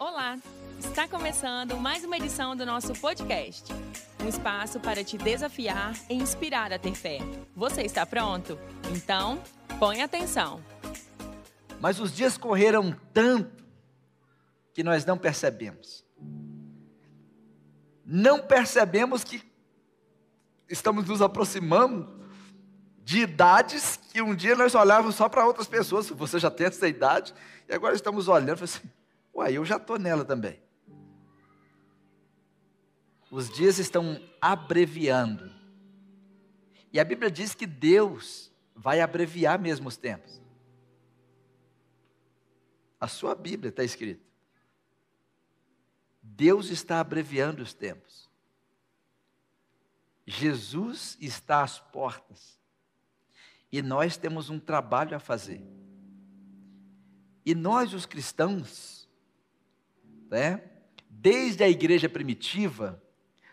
Olá! Está começando mais uma edição do nosso podcast. Um espaço para te desafiar e inspirar a ter fé. Você está pronto? Então, põe atenção. Mas os dias correram tanto que nós não percebemos. Não percebemos que estamos nos aproximando de idades que um dia nós olhávamos só para outras pessoas. Você já tem essa idade, e agora estamos olhando assim, uai, eu já estou nela também. Os dias estão abreviando. E a Bíblia diz que Deus vai abreviar mesmo os tempos. A sua Bíblia está escrito. Deus está abreviando os tempos. Jesus está às portas. E nós temos um trabalho a fazer. E nós, os cristãos, né, desde a igreja primitiva,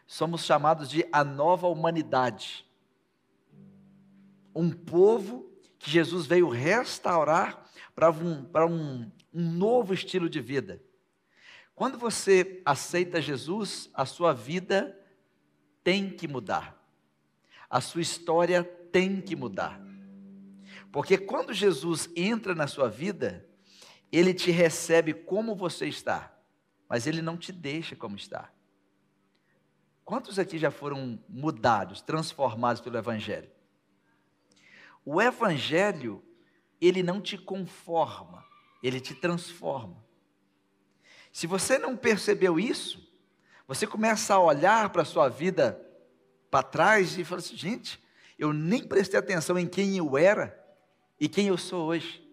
somos chamados de a nova humanidade. Um povo que Jesus veio restaurar para um, um, um novo estilo de vida. Quando você aceita Jesus, a sua vida tem que mudar. A sua história tem que mudar. Porque quando Jesus entra na sua vida, ele te recebe como você está, mas ele não te deixa como está. Quantos aqui já foram mudados, transformados pelo Evangelho? O Evangelho, ele não te conforma, ele te transforma. Se você não percebeu isso, você começa a olhar para a sua vida para trás e fala assim: gente, eu nem prestei atenção em quem eu era e quem eu sou hoje.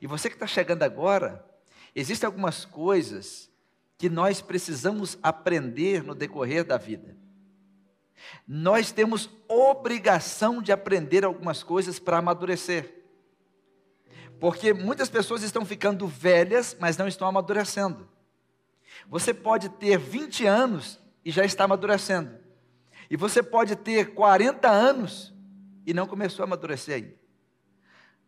E você que está chegando agora, existem algumas coisas que nós precisamos aprender no decorrer da vida. Nós temos obrigação de aprender algumas coisas para amadurecer. Porque muitas pessoas estão ficando velhas, mas não estão amadurecendo. Você pode ter 20 anos e já está amadurecendo. E você pode ter 40 anos e não começou a amadurecer ainda.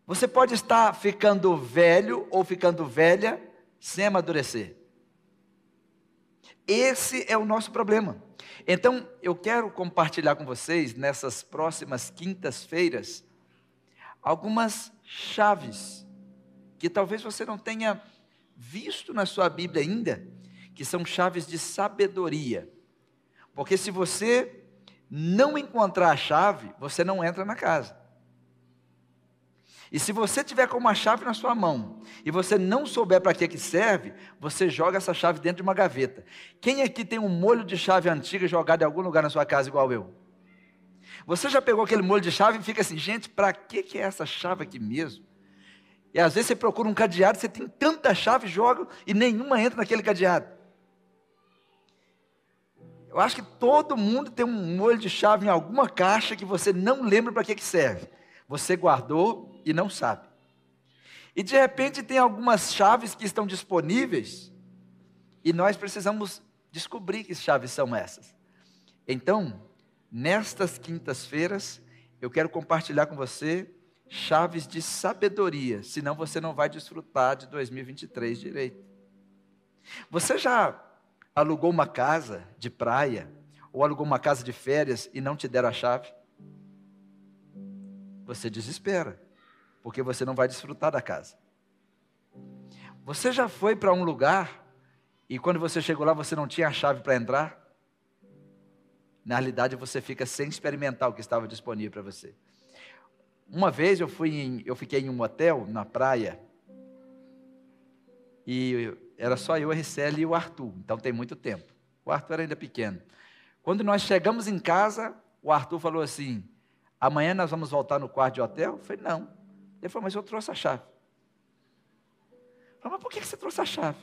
Você pode estar ficando velho ou ficando velha sem amadurecer. Esse é o nosso problema. Então, eu quero compartilhar com vocês nessas próximas quintas-feiras algumas chaves que talvez você não tenha visto na sua Bíblia ainda, que são chaves de sabedoria. Porque se você não encontrar a chave, você não entra na casa. E se você tiver com uma chave na sua mão e você não souber para que, que serve, você joga essa chave dentro de uma gaveta. Quem aqui tem um molho de chave antiga jogado em algum lugar na sua casa igual eu? Você já pegou aquele molho de chave e fica assim, gente, para que, que é essa chave aqui mesmo? E às vezes você procura um cadeado, você tem tanta chave, joga e nenhuma entra naquele cadeado. Eu acho que todo mundo tem um molho de chave em alguma caixa que você não lembra para que, que serve. Você guardou e não sabe. E de repente tem algumas chaves que estão disponíveis e nós precisamos descobrir que chaves são essas. Então, nestas quintas-feiras, eu quero compartilhar com você chaves de sabedoria, senão você não vai desfrutar de 2023 direito. Você já alugou uma casa de praia ou alugou uma casa de férias e não te deram a chave? Você desespera, porque você não vai desfrutar da casa. Você já foi para um lugar e quando você chegou lá você não tinha a chave para entrar? Na realidade você fica sem experimentar o que estava disponível para você. Uma vez eu fui em, eu fiquei em um hotel na praia e era só eu, a Ricele e o Arthur. Então tem muito tempo. O Arthur era ainda pequeno. Quando nós chegamos em casa, o Arthur falou assim: Amanhã nós vamos voltar no quarto de hotel? Eu falei, não. Ele falou, mas eu trouxe a chave. Eu falei, mas por que você trouxe a chave?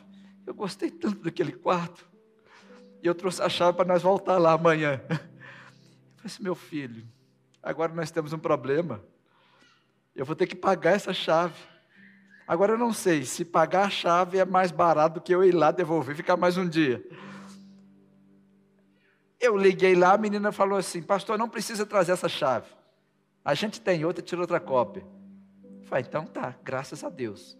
Eu gostei tanto daquele quarto. E eu trouxe a chave para nós voltar lá amanhã. Eu falei assim, meu filho, agora nós temos um problema. Eu vou ter que pagar essa chave. Agora eu não sei se pagar a chave é mais barato do que eu ir lá devolver ficar mais um dia. Eu liguei lá, a menina falou assim: Pastor, não precisa trazer essa chave. A gente tem outra, tira outra cópia. Falei, então tá, graças a Deus.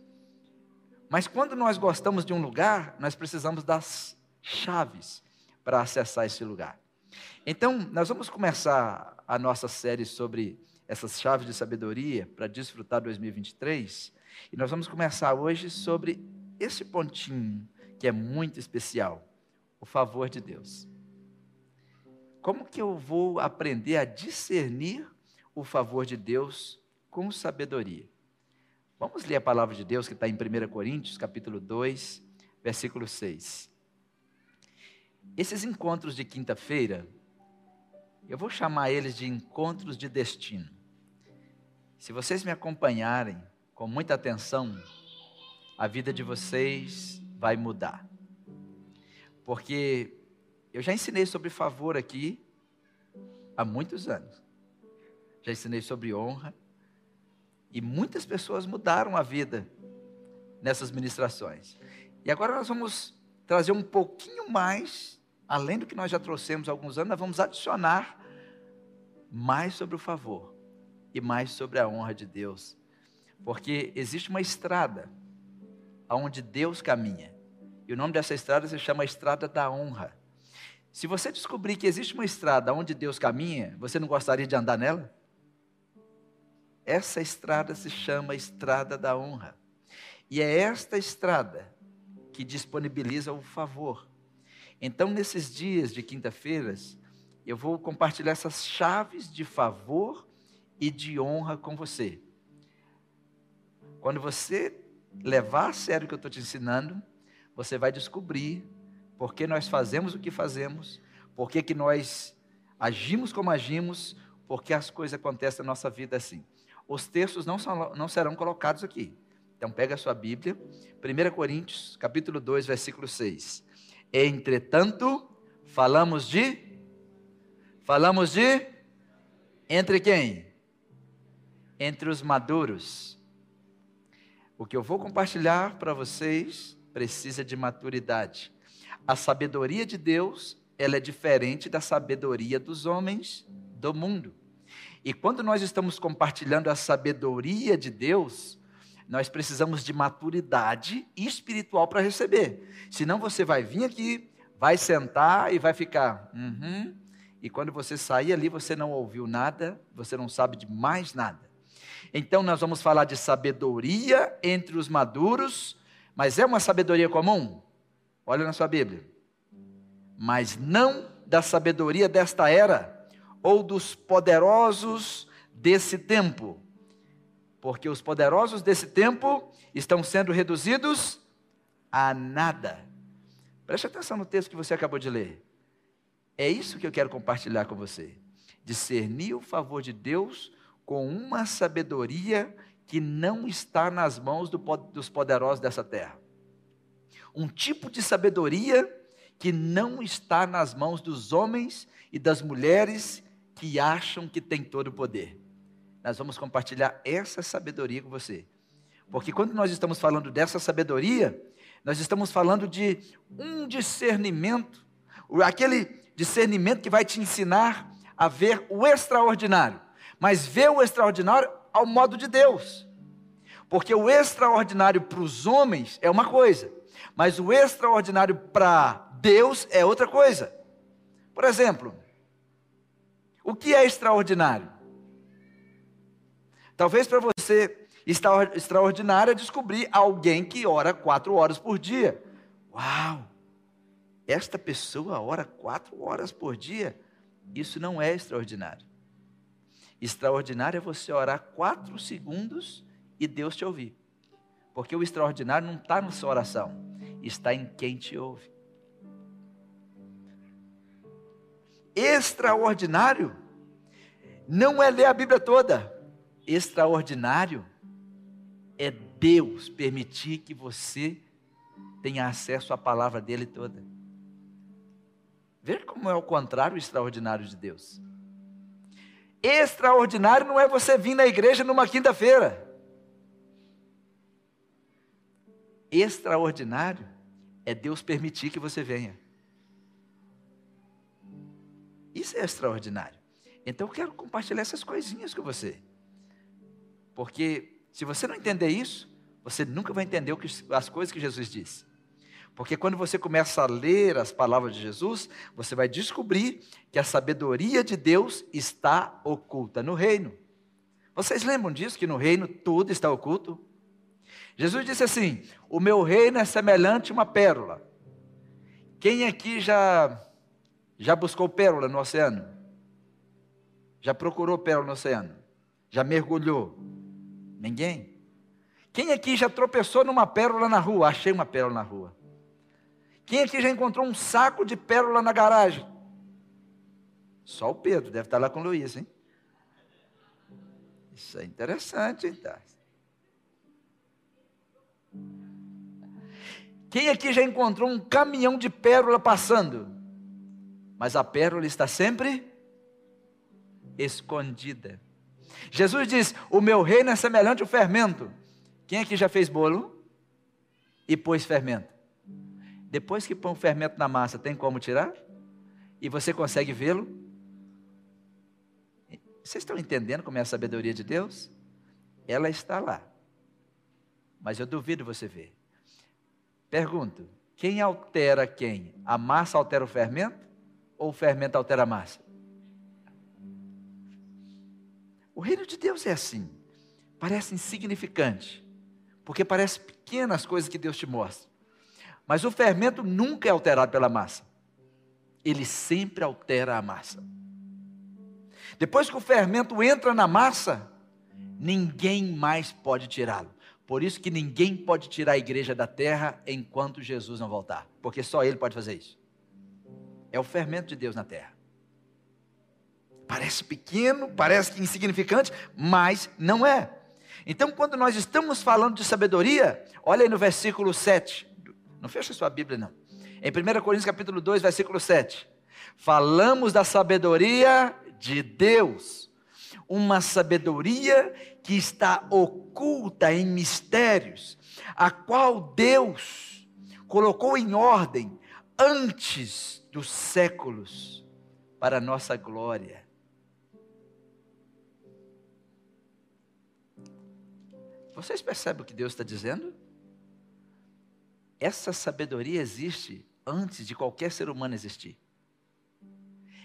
Mas quando nós gostamos de um lugar, nós precisamos das chaves para acessar esse lugar. Então, nós vamos começar a nossa série sobre essas chaves de sabedoria para desfrutar 2023. E nós vamos começar hoje sobre esse pontinho que é muito especial: o favor de Deus. Como que eu vou aprender a discernir o favor de Deus com sabedoria? Vamos ler a palavra de Deus que está em 1 Coríntios, capítulo 2, versículo 6. Esses encontros de quinta-feira, eu vou chamar eles de encontros de destino. Se vocês me acompanharem com muita atenção, a vida de vocês vai mudar. Porque eu já ensinei sobre favor aqui há muitos anos. Já ensinei sobre honra. E muitas pessoas mudaram a vida nessas ministrações. E agora nós vamos trazer um pouquinho mais, além do que nós já trouxemos há alguns anos, nós vamos adicionar mais sobre o favor e mais sobre a honra de Deus. Porque existe uma estrada aonde Deus caminha. E o nome dessa estrada se chama Estrada da Honra. Se você descobrir que existe uma estrada onde Deus caminha, você não gostaria de andar nela? Essa estrada se chama Estrada da Honra. E é esta estrada que disponibiliza o favor. Então, nesses dias de quinta-feiras, eu vou compartilhar essas chaves de favor e de honra com você. Quando você levar a sério o que eu estou te ensinando, você vai descobrir por que nós fazemos o que fazemos, por que, que nós agimos como agimos, por que as coisas acontecem na nossa vida assim. Os textos não, são, não serão colocados aqui. Então pega a sua Bíblia, 1 Coríntios, capítulo 2, versículo 6. Entretanto, falamos de falamos de entre quem? Entre os maduros. O que eu vou compartilhar para vocês precisa de maturidade. A sabedoria de Deus, ela é diferente da sabedoria dos homens do mundo. E quando nós estamos compartilhando a sabedoria de Deus, nós precisamos de maturidade espiritual para receber. Senão você vai vir aqui, vai sentar e vai ficar. Uhum, e quando você sair ali, você não ouviu nada, você não sabe de mais nada. Então nós vamos falar de sabedoria entre os maduros, mas é uma sabedoria comum? Olha na sua Bíblia. Mas não da sabedoria desta era, ou dos poderosos desse tempo. Porque os poderosos desse tempo estão sendo reduzidos a nada. Preste atenção no texto que você acabou de ler. É isso que eu quero compartilhar com você. Discernir o favor de Deus com uma sabedoria que não está nas mãos do, dos poderosos dessa terra um tipo de sabedoria que não está nas mãos dos homens e das mulheres que acham que tem todo o poder. Nós vamos compartilhar essa sabedoria com você. Porque quando nós estamos falando dessa sabedoria, nós estamos falando de um discernimento, aquele discernimento que vai te ensinar a ver o extraordinário, mas ver o extraordinário ao modo de Deus. Porque o extraordinário para os homens é uma coisa, mas o extraordinário para Deus é outra coisa. Por exemplo, o que é extraordinário? Talvez para você extraordinário é descobrir alguém que ora quatro horas por dia. Uau! Esta pessoa ora quatro horas por dia. Isso não é extraordinário. Extraordinário é você orar quatro segundos e Deus te ouvir. Porque o extraordinário não está na sua oração está em quem te ouve. Extraordinário não é ler a Bíblia toda. Extraordinário é Deus permitir que você tenha acesso à palavra dele toda. Veja como é o contrário o extraordinário de Deus. Extraordinário não é você vir na igreja numa quinta-feira. Extraordinário é Deus permitir que você venha. Isso é extraordinário. Então eu quero compartilhar essas coisinhas com você. Porque se você não entender isso, você nunca vai entender as coisas que Jesus disse. Porque quando você começa a ler as palavras de Jesus, você vai descobrir que a sabedoria de Deus está oculta no reino. Vocês lembram disso, que no reino tudo está oculto? Jesus disse assim: O meu reino é semelhante a uma pérola. Quem aqui já, já buscou pérola no oceano? Já procurou pérola no oceano? Já mergulhou? Ninguém? Quem aqui já tropeçou numa pérola na rua? Achei uma pérola na rua. Quem aqui já encontrou um saco de pérola na garagem? Só o Pedro, deve estar lá com o Luiz, hein? Isso é interessante, hein? Quem aqui já encontrou um caminhão de pérola passando? Mas a pérola está sempre escondida. Jesus diz: O meu reino é semelhante ao fermento. Quem aqui já fez bolo e pôs fermento? Depois que põe o fermento na massa, tem como tirar? E você consegue vê-lo? Vocês estão entendendo como é a sabedoria de Deus? Ela está lá. Mas eu duvido você ver. Pergunto: quem altera quem? A massa altera o fermento? Ou o fermento altera a massa? O reino de Deus é assim. Parece insignificante. Porque parece pequenas coisas que Deus te mostra. Mas o fermento nunca é alterado pela massa. Ele sempre altera a massa. Depois que o fermento entra na massa, ninguém mais pode tirá-lo. Por isso que ninguém pode tirar a igreja da terra enquanto Jesus não voltar, porque só ele pode fazer isso. É o fermento de Deus na terra. Parece pequeno, parece insignificante, mas não é. Então, quando nós estamos falando de sabedoria, olha aí no versículo 7 não fecha sua Bíblia, não. Em 1 Coríntios capítulo 2, versículo 7. Falamos da sabedoria de Deus. Uma sabedoria que está oculta em mistérios, a qual Deus colocou em ordem antes dos séculos para a nossa glória. Vocês percebem o que Deus está dizendo? Essa sabedoria existe antes de qualquer ser humano existir.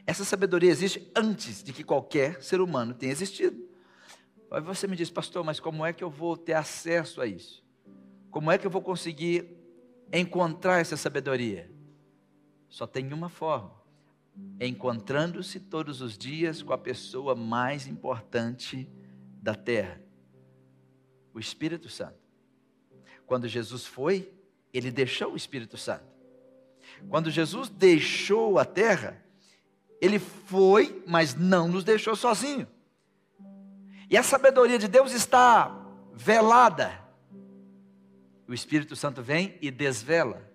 Essa sabedoria existe antes de que qualquer ser humano tenha existido. Aí você me diz, pastor, mas como é que eu vou ter acesso a isso? Como é que eu vou conseguir encontrar essa sabedoria? Só tem uma forma: encontrando-se todos os dias com a pessoa mais importante da terra, o Espírito Santo. Quando Jesus foi, ele deixou o Espírito Santo. Quando Jesus deixou a terra, ele foi, mas não nos deixou sozinho. E a sabedoria de Deus está velada. O Espírito Santo vem e desvela.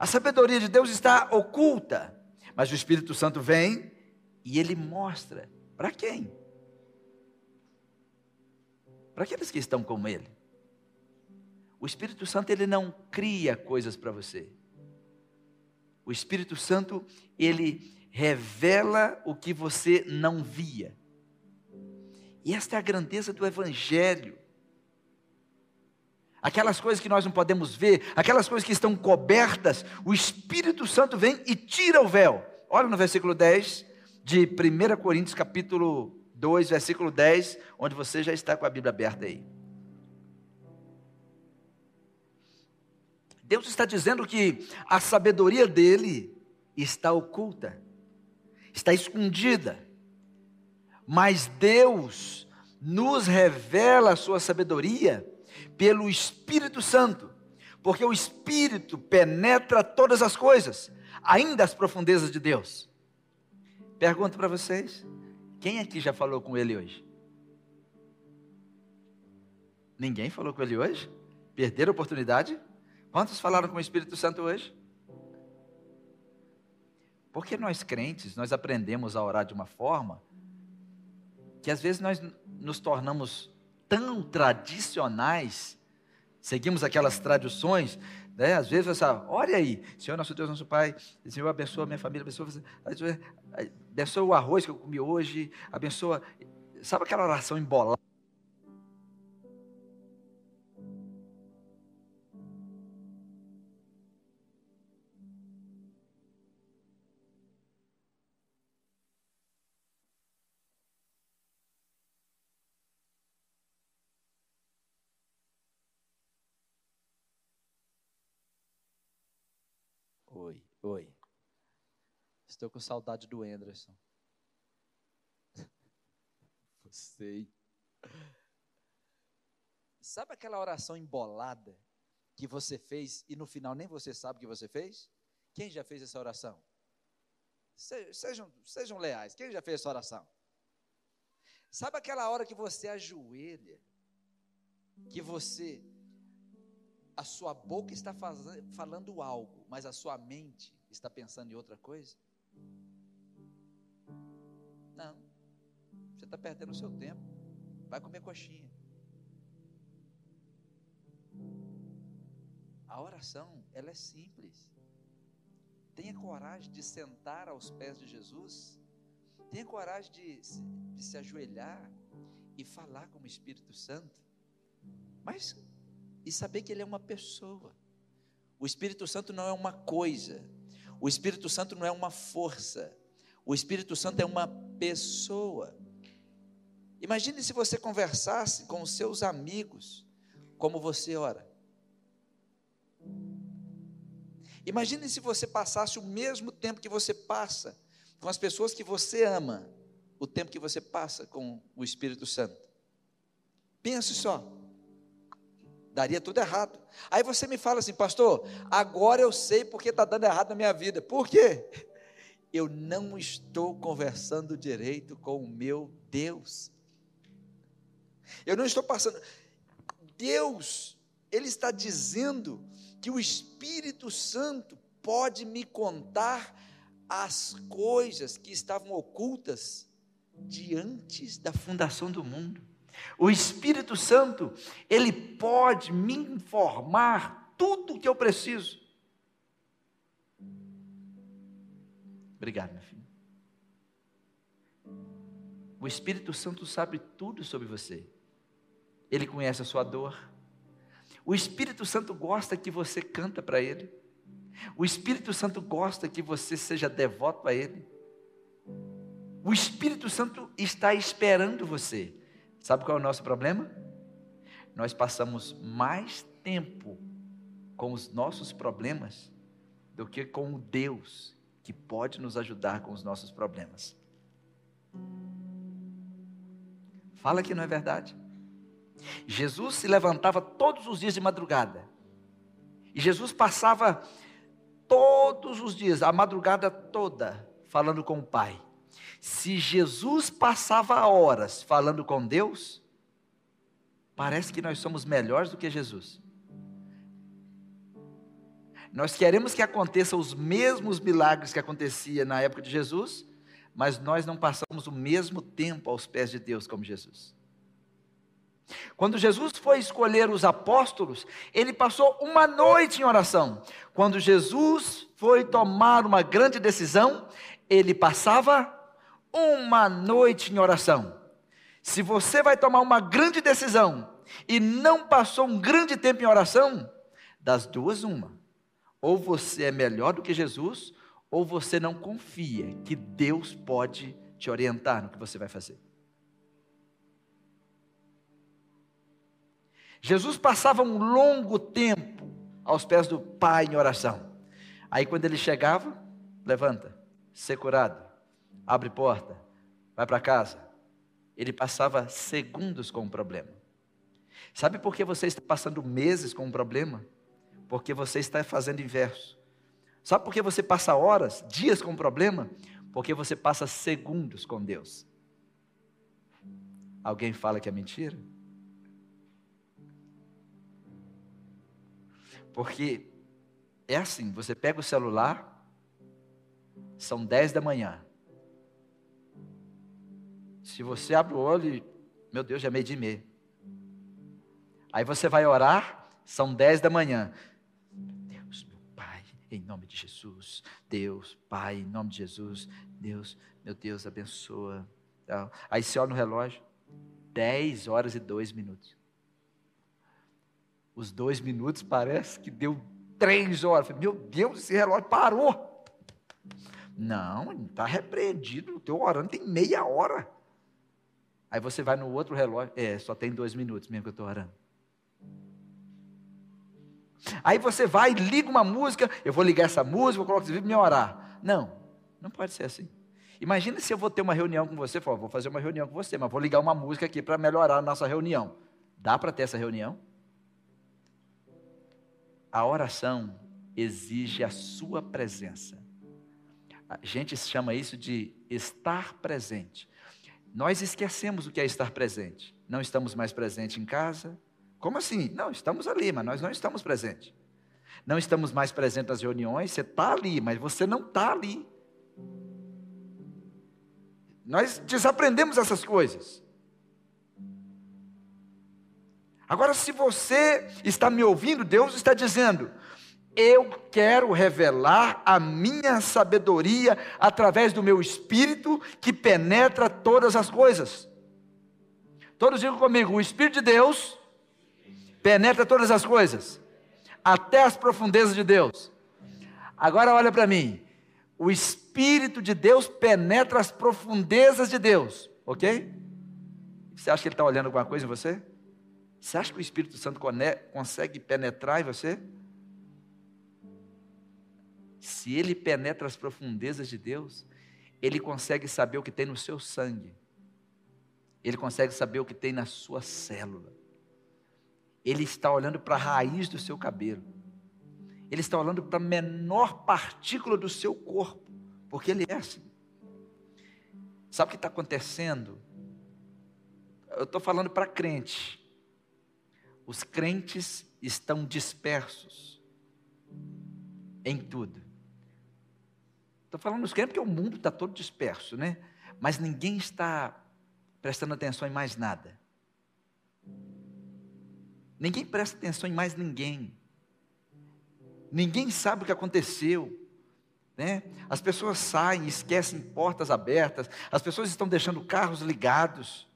A sabedoria de Deus está oculta, mas o Espírito Santo vem e ele mostra para quem? para aqueles que estão com Ele. O Espírito Santo, ele não cria coisas para você. O Espírito Santo, ele revela o que você não via. E esta é a grandeza do Evangelho. Aquelas coisas que nós não podemos ver, aquelas coisas que estão cobertas, o Espírito Santo vem e tira o véu. Olha no versículo 10 de 1 Coríntios, capítulo 2, versículo 10, onde você já está com a Bíblia aberta aí. Deus está dizendo que a sabedoria dele está oculta, está escondida, mas Deus nos revela a sua sabedoria pelo Espírito Santo, porque o Espírito penetra todas as coisas, ainda as profundezas de Deus. Pergunto para vocês: quem aqui já falou com ele hoje? Ninguém falou com ele hoje? Perderam a oportunidade? Quantos falaram com o Espírito Santo hoje? Porque nós crentes, nós aprendemos a orar de uma forma que às vezes nós nos tornamos tão tradicionais, seguimos aquelas tradições, né? às vezes essa, olha aí, Senhor nosso Deus, nosso Pai, Senhor abençoa minha família, abençoa você. abençoa o arroz que eu comi hoje, abençoa. Sabe aquela oração embolada? Oi. Estou com saudade do Anderson. Sei. Sabe aquela oração embolada que você fez e no final nem você sabe o que você fez? Quem já fez essa oração? Sejam, sejam leais. Quem já fez essa oração? Sabe aquela hora que você ajoelha, que você, a sua boca está falando algo, mas a sua mente está pensando em outra coisa? Não. Você está perdendo o seu tempo. Vai comer coxinha. A oração, ela é simples. Tenha coragem de sentar aos pés de Jesus. Tenha coragem de, de se ajoelhar e falar com o Espírito Santo. Mas, e saber que Ele é uma pessoa. O Espírito Santo não é uma coisa. O Espírito Santo não é uma força. O Espírito Santo é uma pessoa. Imagine se você conversasse com os seus amigos como você ora. Imagine se você passasse o mesmo tempo que você passa com as pessoas que você ama, o tempo que você passa com o Espírito Santo. Pense só. Daria tudo errado. Aí você me fala assim, pastor, agora eu sei porque está dando errado na minha vida. Por quê? Eu não estou conversando direito com o meu Deus. Eu não estou passando. Deus, Ele está dizendo que o Espírito Santo pode me contar as coisas que estavam ocultas de antes da fundação do mundo. O Espírito Santo, ele pode me informar tudo o que eu preciso. Obrigado, meu filho. O Espírito Santo sabe tudo sobre você. Ele conhece a sua dor. O Espírito Santo gosta que você canta para ele. O Espírito Santo gosta que você seja devoto a ele. O Espírito Santo está esperando você. Sabe qual é o nosso problema? Nós passamos mais tempo com os nossos problemas do que com o Deus que pode nos ajudar com os nossos problemas. Fala que não é verdade. Jesus se levantava todos os dias de madrugada. E Jesus passava todos os dias, a madrugada toda, falando com o Pai. Se Jesus passava horas falando com Deus, parece que nós somos melhores do que Jesus. Nós queremos que aconteçam os mesmos milagres que acontecia na época de Jesus, mas nós não passamos o mesmo tempo aos pés de Deus como Jesus. Quando Jesus foi escolher os apóstolos, ele passou uma noite em oração. Quando Jesus foi tomar uma grande decisão, ele passava uma noite em oração. Se você vai tomar uma grande decisão e não passou um grande tempo em oração, das duas, uma. Ou você é melhor do que Jesus, ou você não confia que Deus pode te orientar no que você vai fazer. Jesus passava um longo tempo aos pés do Pai em oração. Aí quando ele chegava, levanta, ser curado, abre porta, vai para casa. Ele passava segundos com o problema. Sabe por que você está passando meses com um problema? Porque você está fazendo inverso. Sabe por que você passa horas, dias com um problema? Porque você passa segundos com Deus. Alguém fala que é mentira? Porque é assim, você pega o celular, são 10 da manhã. Se você abre o olho, meu Deus, já é meio de meia. Aí você vai orar, são 10 da manhã. Deus, meu Pai, em nome de Jesus. Deus, Pai, em nome de Jesus. Deus, meu Deus, abençoa. Aí você olha no relógio, 10 horas e 2 minutos. Os dois minutos parece que deu três horas. Meu Deus, esse relógio parou. Não, está repreendido. Estou orando, tem meia hora. Aí você vai no outro relógio, é, só tem dois minutos mesmo que eu estou orando. Aí você vai, liga uma música, eu vou ligar essa música, vou colocar esse vídeo e me orar. Não, não pode ser assim. Imagina se eu vou ter uma reunião com você, falo, vou fazer uma reunião com você, mas vou ligar uma música aqui para melhorar a nossa reunião. Dá para ter essa reunião? A oração exige a sua presença. A gente chama isso de estar presente. Nós esquecemos o que é estar presente. Não estamos mais presentes em casa. Como assim? Não, estamos ali, mas nós não estamos presentes. Não estamos mais presentes nas reuniões. Você está ali, mas você não está ali. Nós desaprendemos essas coisas. Agora, se você está me ouvindo, Deus está dizendo: eu quero revelar a minha sabedoria através do meu espírito que penetra todas as coisas. Todos digam comigo: o Espírito de Deus penetra todas as coisas, até as profundezas de Deus. Agora olha para mim: o Espírito de Deus penetra as profundezas de Deus, ok? Você acha que ele está olhando alguma coisa em você? Você acha que o Espírito Santo consegue penetrar em você? Se ele penetra as profundezas de Deus, ele consegue saber o que tem no seu sangue. Ele consegue saber o que tem na sua célula. Ele está olhando para a raiz do seu cabelo. Ele está olhando para a menor partícula do seu corpo, porque ele é assim. Sabe o que está acontecendo? Eu estou falando para crente. Os crentes estão dispersos em tudo. Estou falando dos crentes porque o mundo está todo disperso, né? Mas ninguém está prestando atenção em mais nada. Ninguém presta atenção em mais ninguém. Ninguém sabe o que aconteceu. Né? As pessoas saem, esquecem portas abertas, as pessoas estão deixando carros ligados.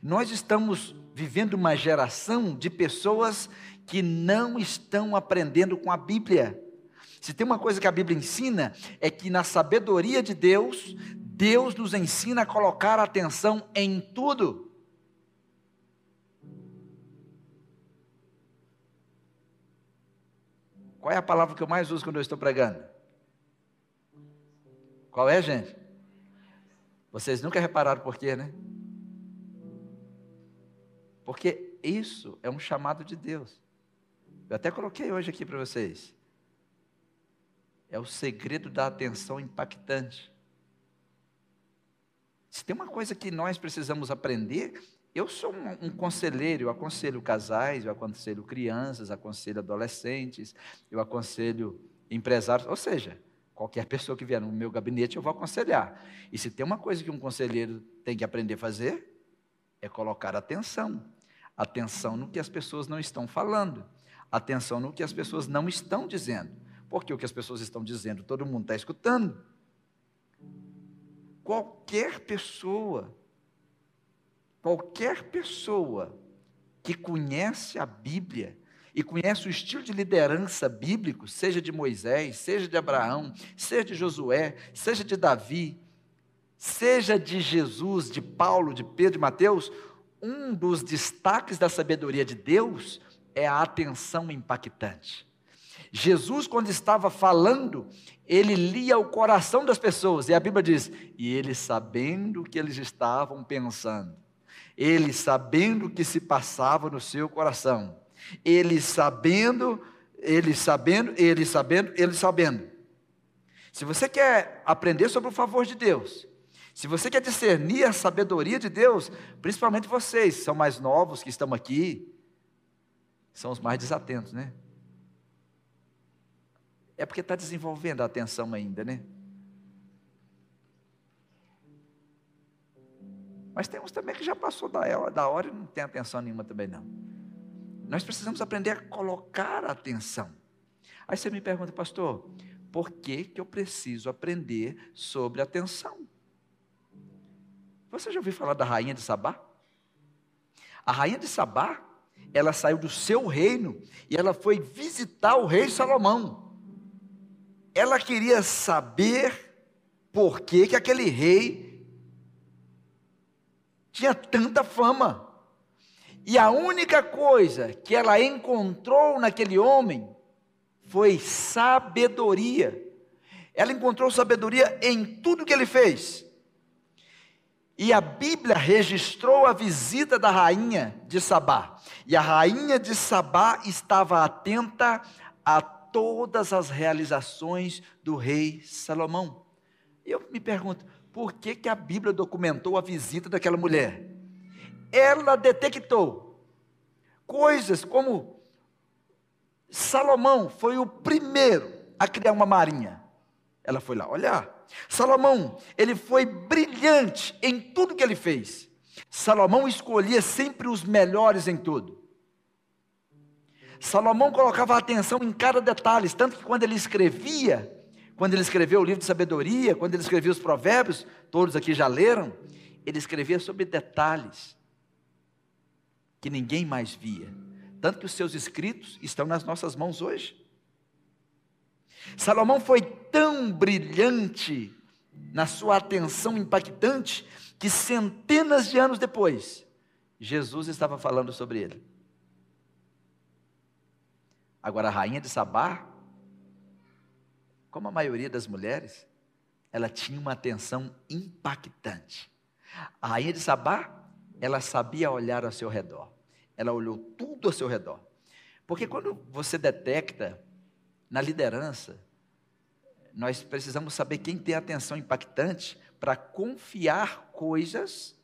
Nós estamos vivendo uma geração de pessoas que não estão aprendendo com a Bíblia. Se tem uma coisa que a Bíblia ensina, é que na sabedoria de Deus, Deus nos ensina a colocar atenção em tudo. Qual é a palavra que eu mais uso quando eu estou pregando? Qual é, gente? Vocês nunca repararam por quê, né? Porque isso é um chamado de Deus. Eu até coloquei hoje aqui para vocês é o segredo da atenção impactante. Se tem uma coisa que nós precisamos aprender, eu sou um, um, conselheiro, eu aconselho casais, eu aconselho crianças, aconselho adolescentes, eu aconselho empresários, ou seja, qualquer pessoa que vier no meu gabinete eu vou aconselhar. E se tem uma coisa que um conselheiro tem que aprender a fazer, é colocar atenção. Atenção no que as pessoas não estão falando, atenção no que as pessoas não estão dizendo. Porque o que as pessoas estão dizendo, todo mundo está escutando. Qualquer pessoa, qualquer pessoa que conhece a Bíblia e conhece o estilo de liderança bíblico, seja de Moisés, seja de Abraão, seja de Josué, seja de Davi, seja de Jesus, de Paulo, de Pedro, de Mateus, um dos destaques da sabedoria de Deus é a atenção impactante. Jesus, quando estava falando, ele lia o coração das pessoas, e a Bíblia diz: e ele sabendo o que eles estavam pensando, ele sabendo o que se passava no seu coração, ele sabendo, ele sabendo, ele sabendo, ele sabendo. Se você quer aprender sobre o favor de Deus, se você quer discernir a sabedoria de Deus, principalmente vocês, são mais novos, que estão aqui, são os mais desatentos, né? É porque está desenvolvendo a atenção ainda, né? Mas temos também que já passou da hora, da hora e não tem atenção nenhuma também não. Nós precisamos aprender a colocar atenção. Aí você me pergunta, pastor, por que, que eu preciso aprender sobre atenção? Você já ouviu falar da rainha de Sabá? A rainha de Sabá, ela saiu do seu reino e ela foi visitar o rei Salomão. Ela queria saber por que, que aquele rei tinha tanta fama. E a única coisa que ela encontrou naquele homem foi sabedoria. Ela encontrou sabedoria em tudo que ele fez. E a Bíblia registrou a visita da rainha de Sabá. E a rainha de Sabá estava atenta a todas as realizações do rei Salomão. Eu me pergunto, por que, que a Bíblia documentou a visita daquela mulher? Ela detectou coisas como Salomão foi o primeiro a criar uma marinha. Ela foi lá olhar. Salomão, ele foi brilhante em tudo que ele fez. Salomão escolhia sempre os melhores em tudo. Salomão colocava atenção em cada detalhe, tanto que quando ele escrevia, quando ele escreveu o livro de sabedoria, quando ele escrevia os provérbios, todos aqui já leram, ele escrevia sobre detalhes que ninguém mais via. Tanto que os seus escritos estão nas nossas mãos hoje. Salomão foi tão brilhante na sua atenção impactante que centenas de anos depois, Jesus estava falando sobre ele. Agora, a rainha de Sabá, como a maioria das mulheres, ela tinha uma atenção impactante. A rainha de Sabá, ela sabia olhar ao seu redor. Ela olhou tudo ao seu redor. Porque quando você detecta na liderança, nós precisamos saber quem tem atenção impactante para confiar coisas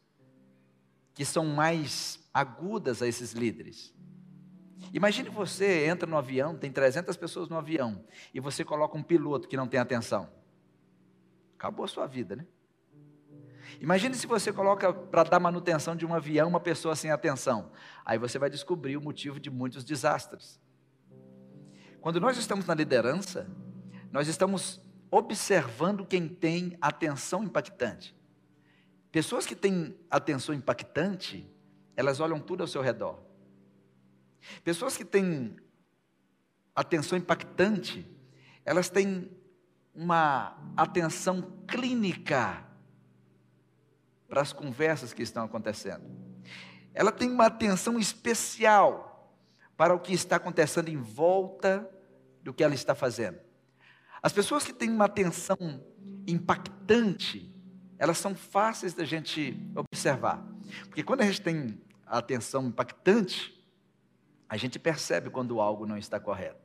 que são mais agudas a esses líderes. Imagine você entra no avião, tem 300 pessoas no avião, e você coloca um piloto que não tem atenção. Acabou a sua vida, né? Imagine se você coloca para dar manutenção de um avião uma pessoa sem atenção. Aí você vai descobrir o motivo de muitos desastres. Quando nós estamos na liderança, nós estamos observando quem tem atenção impactante. Pessoas que têm atenção impactante, elas olham tudo ao seu redor. Pessoas que têm atenção impactante, elas têm uma atenção clínica para as conversas que estão acontecendo. Ela tem uma atenção especial para o que está acontecendo em volta do que ela está fazendo. As pessoas que têm uma atenção impactante, elas são fáceis da gente observar. Porque quando a gente tem atenção impactante, a gente percebe quando algo não está correto.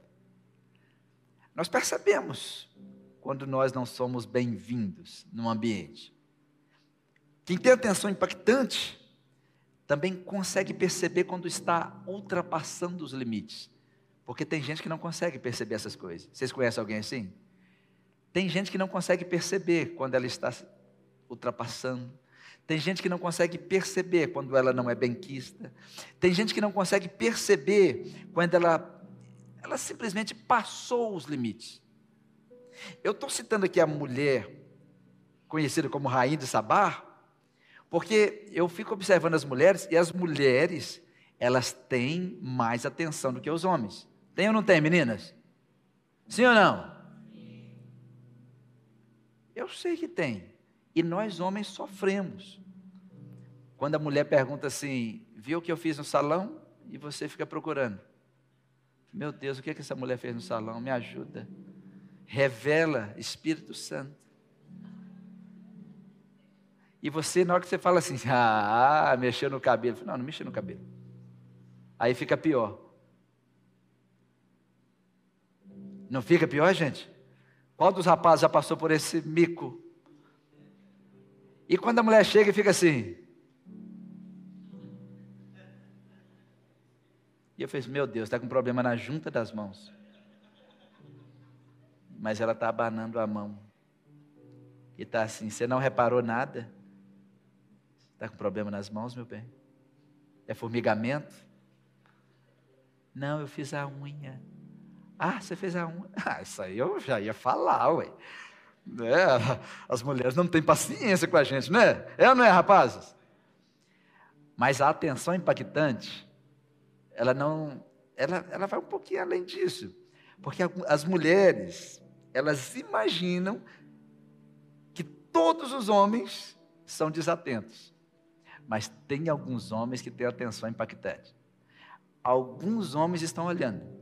Nós percebemos quando nós não somos bem-vindos num ambiente. Quem tem atenção impactante também consegue perceber quando está ultrapassando os limites. Porque tem gente que não consegue perceber essas coisas. Vocês conhecem alguém assim? Tem gente que não consegue perceber quando ela está ultrapassando. Tem gente que não consegue perceber quando ela não é benquista. Tem gente que não consegue perceber quando ela, ela simplesmente passou os limites. Eu estou citando aqui a mulher conhecida como Rainha de Sabá, porque eu fico observando as mulheres e as mulheres, elas têm mais atenção do que os homens. Tem ou não tem, meninas? Sim ou não? Eu sei que tem. E nós homens sofremos. Quando a mulher pergunta assim: viu o que eu fiz no salão? E você fica procurando. Meu Deus, o que, é que essa mulher fez no salão? Me ajuda. Revela, Espírito Santo. E você, na hora que você fala assim, ah, mexeu no cabelo. Não, não mexeu no cabelo. Aí fica pior. Não fica pior, gente? Qual dos rapazes já passou por esse mico? E quando a mulher chega e fica assim. E eu falei, meu Deus, está com problema na junta das mãos. Mas ela está abanando a mão. E está assim, você não reparou nada? Está com problema nas mãos, meu bem? É formigamento? Não, eu fiz a unha. Ah, você fez a unha. Ah, isso aí eu já ia falar, ué. É, as mulheres não têm paciência com a gente, né? É ou não é, rapazes? Mas a atenção impactante, ela não, ela, ela vai um pouquinho além disso. Porque as mulheres, elas imaginam que todos os homens são desatentos. Mas tem alguns homens que têm atenção impactante. Alguns homens estão olhando.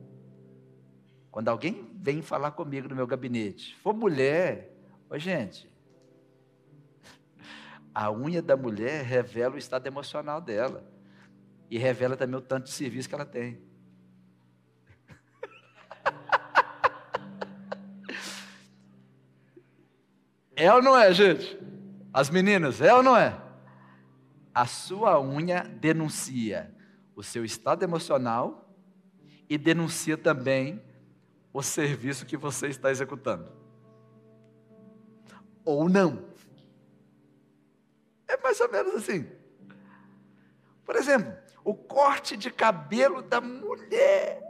Quando alguém vem falar comigo no meu gabinete, for mulher, ô gente, a unha da mulher revela o estado emocional dela. E revela também o tanto de serviço que ela tem. É ou não é, gente? As meninas, é ou não é? A sua unha denuncia o seu estado emocional e denuncia também o serviço que você está executando. Ou não. É mais ou menos assim. Por exemplo, o corte de cabelo da mulher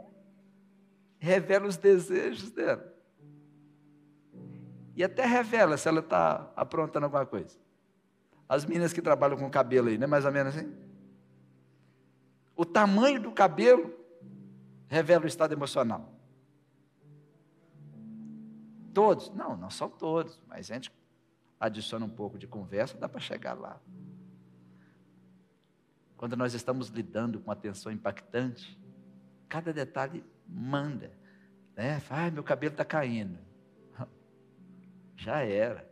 revela os desejos dela. E até revela se ela está aprontando alguma coisa. As meninas que trabalham com cabelo aí, não é mais ou menos assim? O tamanho do cabelo revela o estado emocional. Todos? Não, não são todos, mas a gente adiciona um pouco de conversa, dá para chegar lá. Quando nós estamos lidando com atenção impactante, cada detalhe manda. Né? Ai, meu cabelo está caindo já era.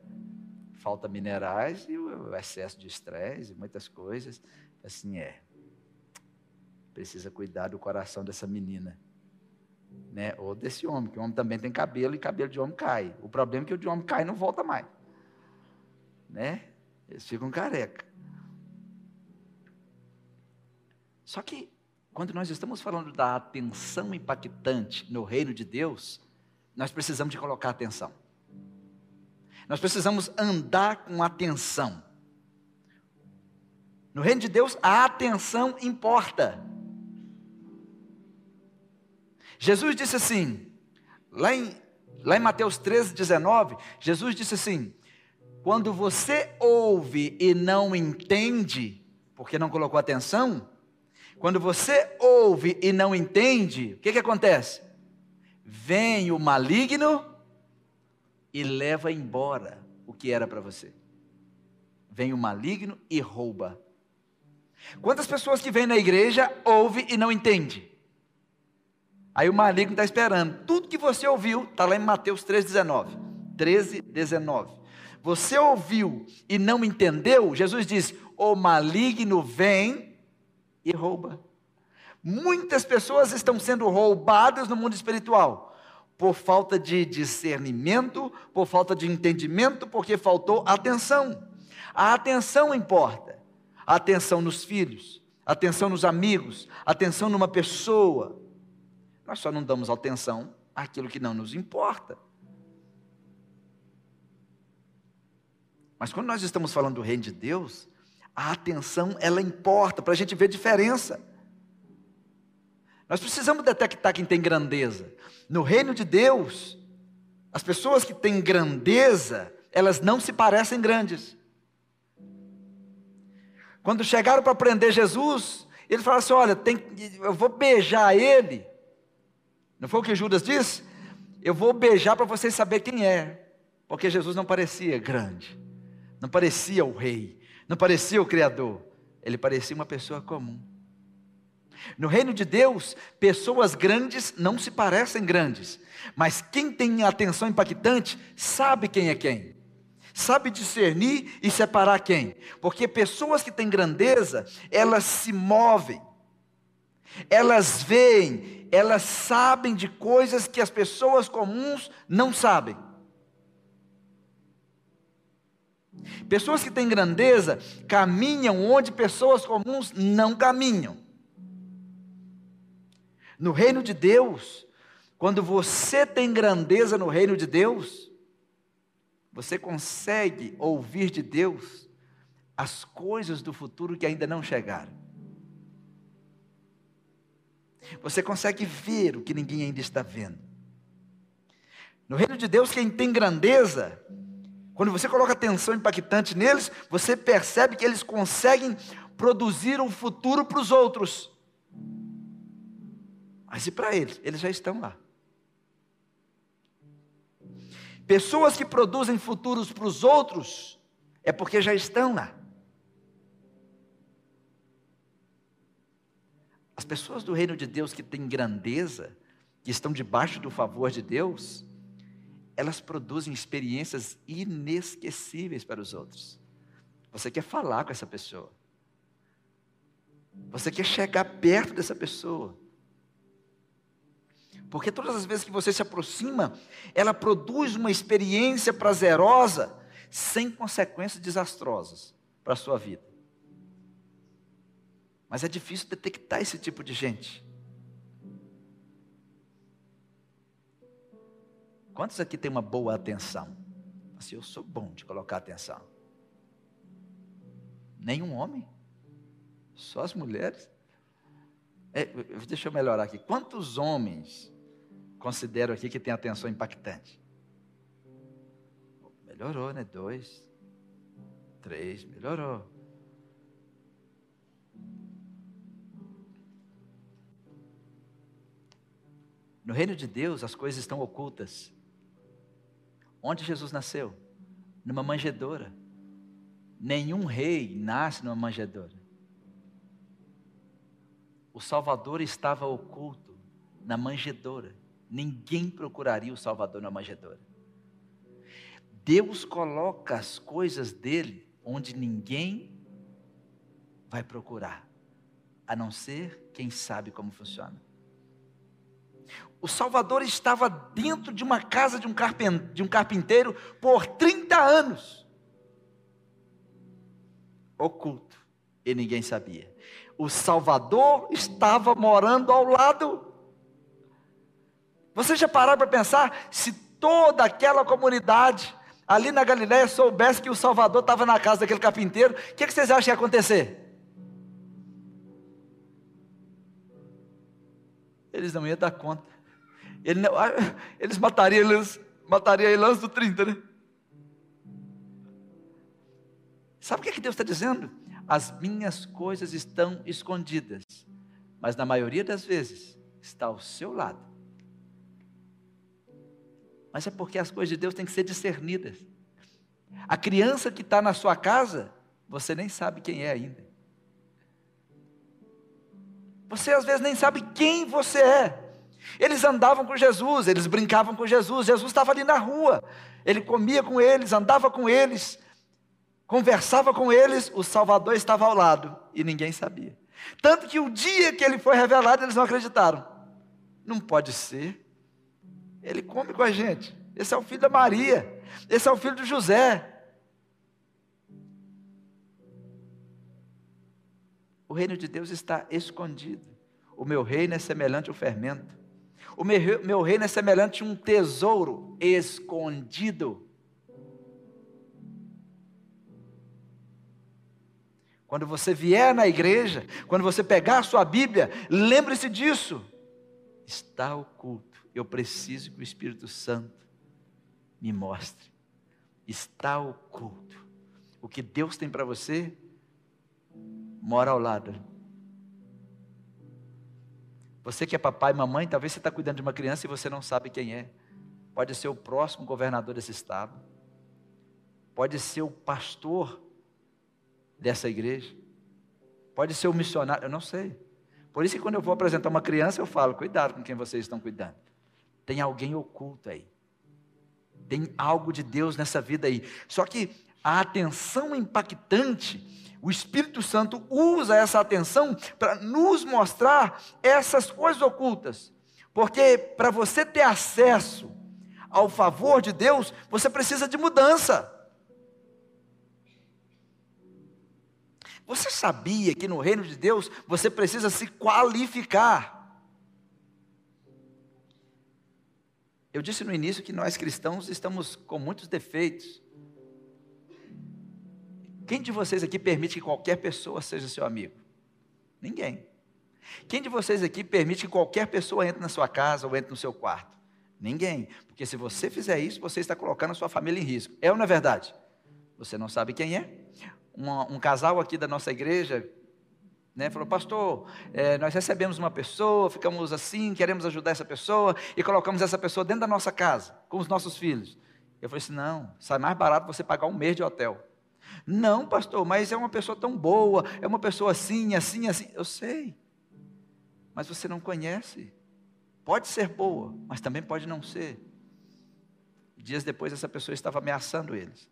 Falta minerais e o excesso de estresse e muitas coisas. Assim é. Precisa cuidar do coração dessa menina. Né? Ou desse homem, que o homem também tem cabelo e cabelo de homem cai. O problema é que o de homem cai e não volta mais. Né? Eles ficam careca. Só que, quando nós estamos falando da atenção impactante no reino de Deus, nós precisamos de colocar atenção. Nós precisamos andar com atenção. No reino de Deus, a atenção importa. Jesus disse assim, lá em, lá em Mateus 13, 19, Jesus disse assim: quando você ouve e não entende, porque não colocou atenção, quando você ouve e não entende, o que, que acontece? Vem o maligno e leva embora o que era para você. Vem o maligno e rouba. Quantas pessoas que vêm na igreja ouve e não entende? Aí o maligno está esperando. Tudo que você ouviu está lá em Mateus 3,19. 13, 19. Você ouviu e não entendeu? Jesus diz: O maligno vem e rouba. Muitas pessoas estão sendo roubadas no mundo espiritual por falta de discernimento, por falta de entendimento, porque faltou atenção. A atenção importa. A atenção nos filhos, atenção nos amigos, atenção numa pessoa. Nós só não damos atenção àquilo que não nos importa. Mas quando nós estamos falando do reino de Deus, a atenção ela importa para a gente ver diferença. Nós precisamos detectar quem tem grandeza. No reino de Deus, as pessoas que têm grandeza, elas não se parecem grandes. Quando chegaram para prender Jesus, ele falou assim: Olha, tem, eu vou beijar ele. Não foi o que Judas disse? Eu vou beijar para vocês saberem quem é. Porque Jesus não parecia grande, não parecia o rei, não parecia o Criador. Ele parecia uma pessoa comum. No reino de Deus, pessoas grandes não se parecem grandes, mas quem tem atenção impactante sabe quem é quem. Sabe discernir e separar quem. Porque pessoas que têm grandeza, elas se movem, elas veem, elas sabem de coisas que as pessoas comuns não sabem. Pessoas que têm grandeza caminham onde pessoas comuns não caminham. No reino de Deus, quando você tem grandeza no reino de Deus, você consegue ouvir de Deus as coisas do futuro que ainda não chegaram. Você consegue ver o que ninguém ainda está vendo. No reino de Deus, quem tem grandeza, quando você coloca atenção impactante neles, você percebe que eles conseguem produzir um futuro para os outros. Mas e para eles? Eles já estão lá. Pessoas que produzem futuros para os outros é porque já estão lá. As pessoas do reino de Deus que têm grandeza, que estão debaixo do favor de Deus, elas produzem experiências inesquecíveis para os outros. Você quer falar com essa pessoa. Você quer chegar perto dessa pessoa. Porque todas as vezes que você se aproxima, ela produz uma experiência prazerosa, sem consequências desastrosas para a sua vida. Mas é difícil detectar esse tipo de gente. Quantos aqui tem uma boa atenção? Assim, eu sou bom de colocar atenção. Nenhum homem? Só as mulheres? É, deixa eu melhorar aqui. Quantos homens considero aqui que tem atenção impactante? Melhorou, né? Dois, três, melhorou. No reino de Deus, as coisas estão ocultas. Onde Jesus nasceu? Numa manjedoura. Nenhum rei nasce numa manjedoura. O Salvador estava oculto na manjedoura. Ninguém procuraria o Salvador na manjedoura. Deus coloca as coisas dele onde ninguém vai procurar, a não ser quem sabe como funciona. O Salvador estava dentro de uma casa de um, carpinteiro por 30 anos, oculto, e ninguém sabia. O Salvador estava morando ao lado você já parou para pensar se toda aquela comunidade ali na Galiléia soubesse que o Salvador estava na casa daquele carpinteiro, o que, que vocês acham que ia acontecer? Eles não iam dar conta. Ele ah, eles matariam, eles matariam ele antes do 30, né? Sabe o que, que Deus está dizendo? As minhas coisas estão escondidas, mas na maioria das vezes está ao seu lado mas é porque as coisas de Deus têm que ser discernidas. A criança que está na sua casa, você nem sabe quem é ainda. Você às vezes nem sabe quem você é. Eles andavam com Jesus, eles brincavam com Jesus, Jesus estava ali na rua, ele comia com eles, andava com eles, conversava com eles, o Salvador estava ao lado e ninguém sabia. Tanto que o dia que ele foi revelado, eles não acreditaram. Não pode ser. Ele come com a gente. Esse é o filho da Maria. Esse é o filho de José. O reino de Deus está escondido. O meu reino é semelhante ao fermento. O meu, reino é semelhante a um tesouro escondido. Quando você vier na igreja, quando você pegar a sua Bíblia, lembre-se disso. Está oculto eu preciso que o Espírito Santo me mostre. Está oculto. O que Deus tem para você mora ao lado. Você que é papai e mamãe, talvez você está cuidando de uma criança e você não sabe quem é. Pode ser o próximo governador desse estado. Pode ser o pastor dessa igreja. Pode ser o missionário, eu não sei. Por isso que quando eu vou apresentar uma criança, eu falo, cuidado com quem vocês estão cuidando. Tem alguém oculto aí. Tem algo de Deus nessa vida aí. Só que a atenção impactante, o Espírito Santo usa essa atenção para nos mostrar essas coisas ocultas. Porque para você ter acesso ao favor de Deus, você precisa de mudança. Você sabia que no reino de Deus você precisa se qualificar? Eu disse no início que nós cristãos estamos com muitos defeitos. Quem de vocês aqui permite que qualquer pessoa seja seu amigo? Ninguém. Quem de vocês aqui permite que qualquer pessoa entre na sua casa ou entre no seu quarto? Ninguém. Porque se você fizer isso, você está colocando a sua família em risco. É ou não é verdade? Você não sabe quem é? Um, um casal aqui da nossa igreja né, falou, pastor, é, nós recebemos uma pessoa, ficamos assim, queremos ajudar essa pessoa e colocamos essa pessoa dentro da nossa casa, com os nossos filhos. Eu falei assim: não, sai mais barato você pagar um mês de hotel. Não, pastor, mas é uma pessoa tão boa, é uma pessoa assim, assim, assim. Eu sei, mas você não conhece. Pode ser boa, mas também pode não ser. Dias depois, essa pessoa estava ameaçando eles.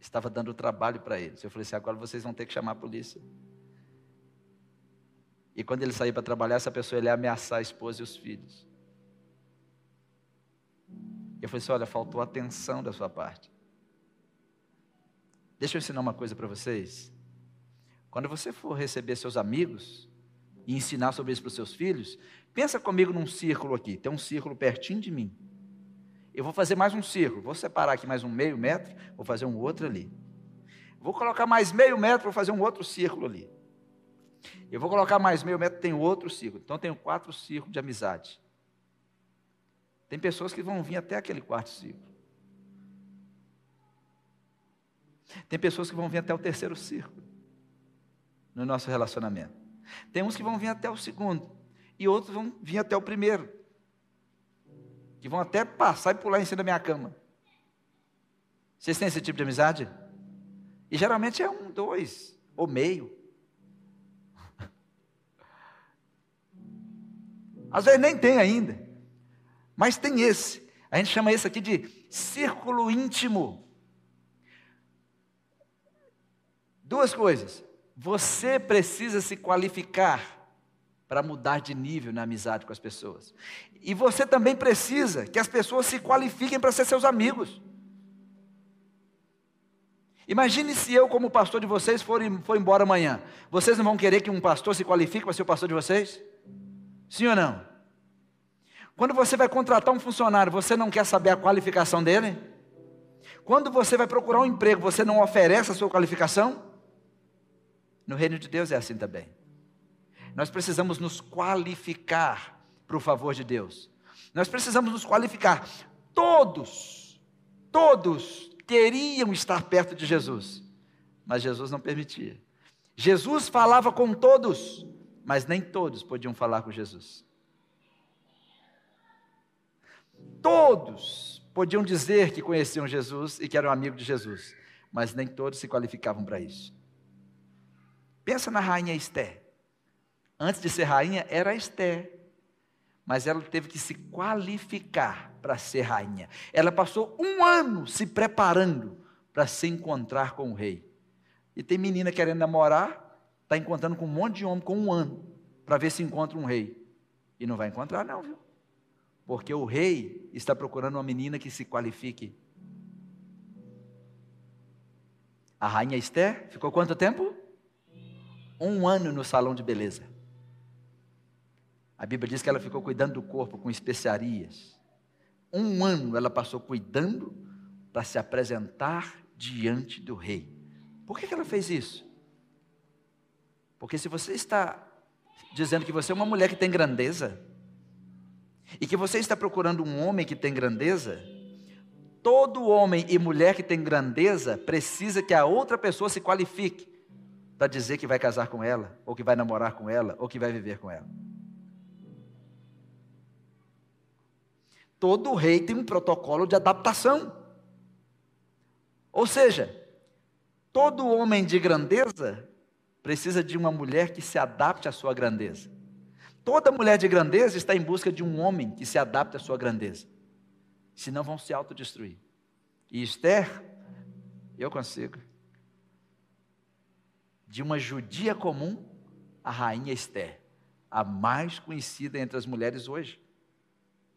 Estava dando trabalho para eles. Eu falei assim: agora vocês vão ter que chamar a polícia. E quando ele sair para trabalhar, essa pessoa ele ia ameaçar a esposa e os filhos. Eu falei assim: olha, faltou atenção da sua parte. Deixa eu ensinar uma coisa para vocês. Quando você for receber seus amigos, e ensinar sobre isso para os seus filhos, pensa comigo num círculo aqui. Tem um círculo pertinho de mim. Eu vou fazer mais um círculo. Vou separar aqui mais um meio metro, vou fazer um outro ali. Vou colocar mais meio metro, vou fazer um outro círculo ali. Eu vou colocar mais meio metro, tem outro círculo. Então tenho quatro círculos de amizade. Tem pessoas que vão vir até aquele quarto círculo. Tem pessoas que vão vir até o terceiro círculo no nosso relacionamento. Tem uns que vão vir até o segundo, e outros vão vir até o primeiro, que vão até passar e pular em cima da minha cama. Vocês têm esse tipo de amizade? E geralmente é um, dois, ou meio. Às vezes nem tem ainda, mas tem esse. A gente chama esse aqui de círculo íntimo. Duas coisas. Você precisa se qualificar para mudar de nível na amizade com as pessoas. E você também precisa que as pessoas se qualifiquem para ser seus amigos. Imagine se eu, como pastor de vocês, for, for embora amanhã. Vocês não vão querer que um pastor se qualifique para ser o pastor de vocês? Sim ou não? Quando você vai contratar um funcionário, você não quer saber a qualificação dele? Quando você vai procurar um emprego, você não oferece a sua qualificação? No reino de Deus é assim também. Nós precisamos nos qualificar para o favor de Deus. Nós precisamos nos qualificar. Todos, todos queriam estar perto de Jesus, mas Jesus não permitia. Jesus falava com todos, mas nem todos podiam falar com Jesus. Todos podiam dizer que conheciam Jesus e que eram amigos de Jesus, mas nem todos se qualificavam para isso. Pensa na rainha Esther. Antes de ser rainha, era Esther. Mas ela teve que se qualificar para ser rainha. Ela passou um ano se preparando para se encontrar com o rei. E tem menina querendo namorar, está encontrando com um monte de homem com um ano, para ver se encontra um rei. E não vai encontrar, não, viu? Porque o rei está procurando uma menina que se qualifique. A rainha Esther ficou quanto tempo? Um ano no salão de beleza. A Bíblia diz que ela ficou cuidando do corpo com especiarias. Um ano ela passou cuidando para se apresentar diante do rei. Por que, ela fez isso? Porque se você está dizendo que você é uma mulher que tem grandeza, e que você está procurando um homem que tem grandeza, todo homem e mulher que tem grandeza precisa que a outra pessoa se qualifique para dizer que vai casar com ela, ou que vai namorar com ela, ou que vai viver com ela. Todo rei tem um protocolo de adaptação. Ou seja, todo homem de grandeza precisa de uma mulher que se adapte à sua grandeza. Toda mulher de grandeza está em busca de um homem que se adapte à sua grandeza. Senão vão se autodestruir. E Esther, eu consigo de uma judia comum, a rainha Esther, a mais conhecida entre as mulheres hoje.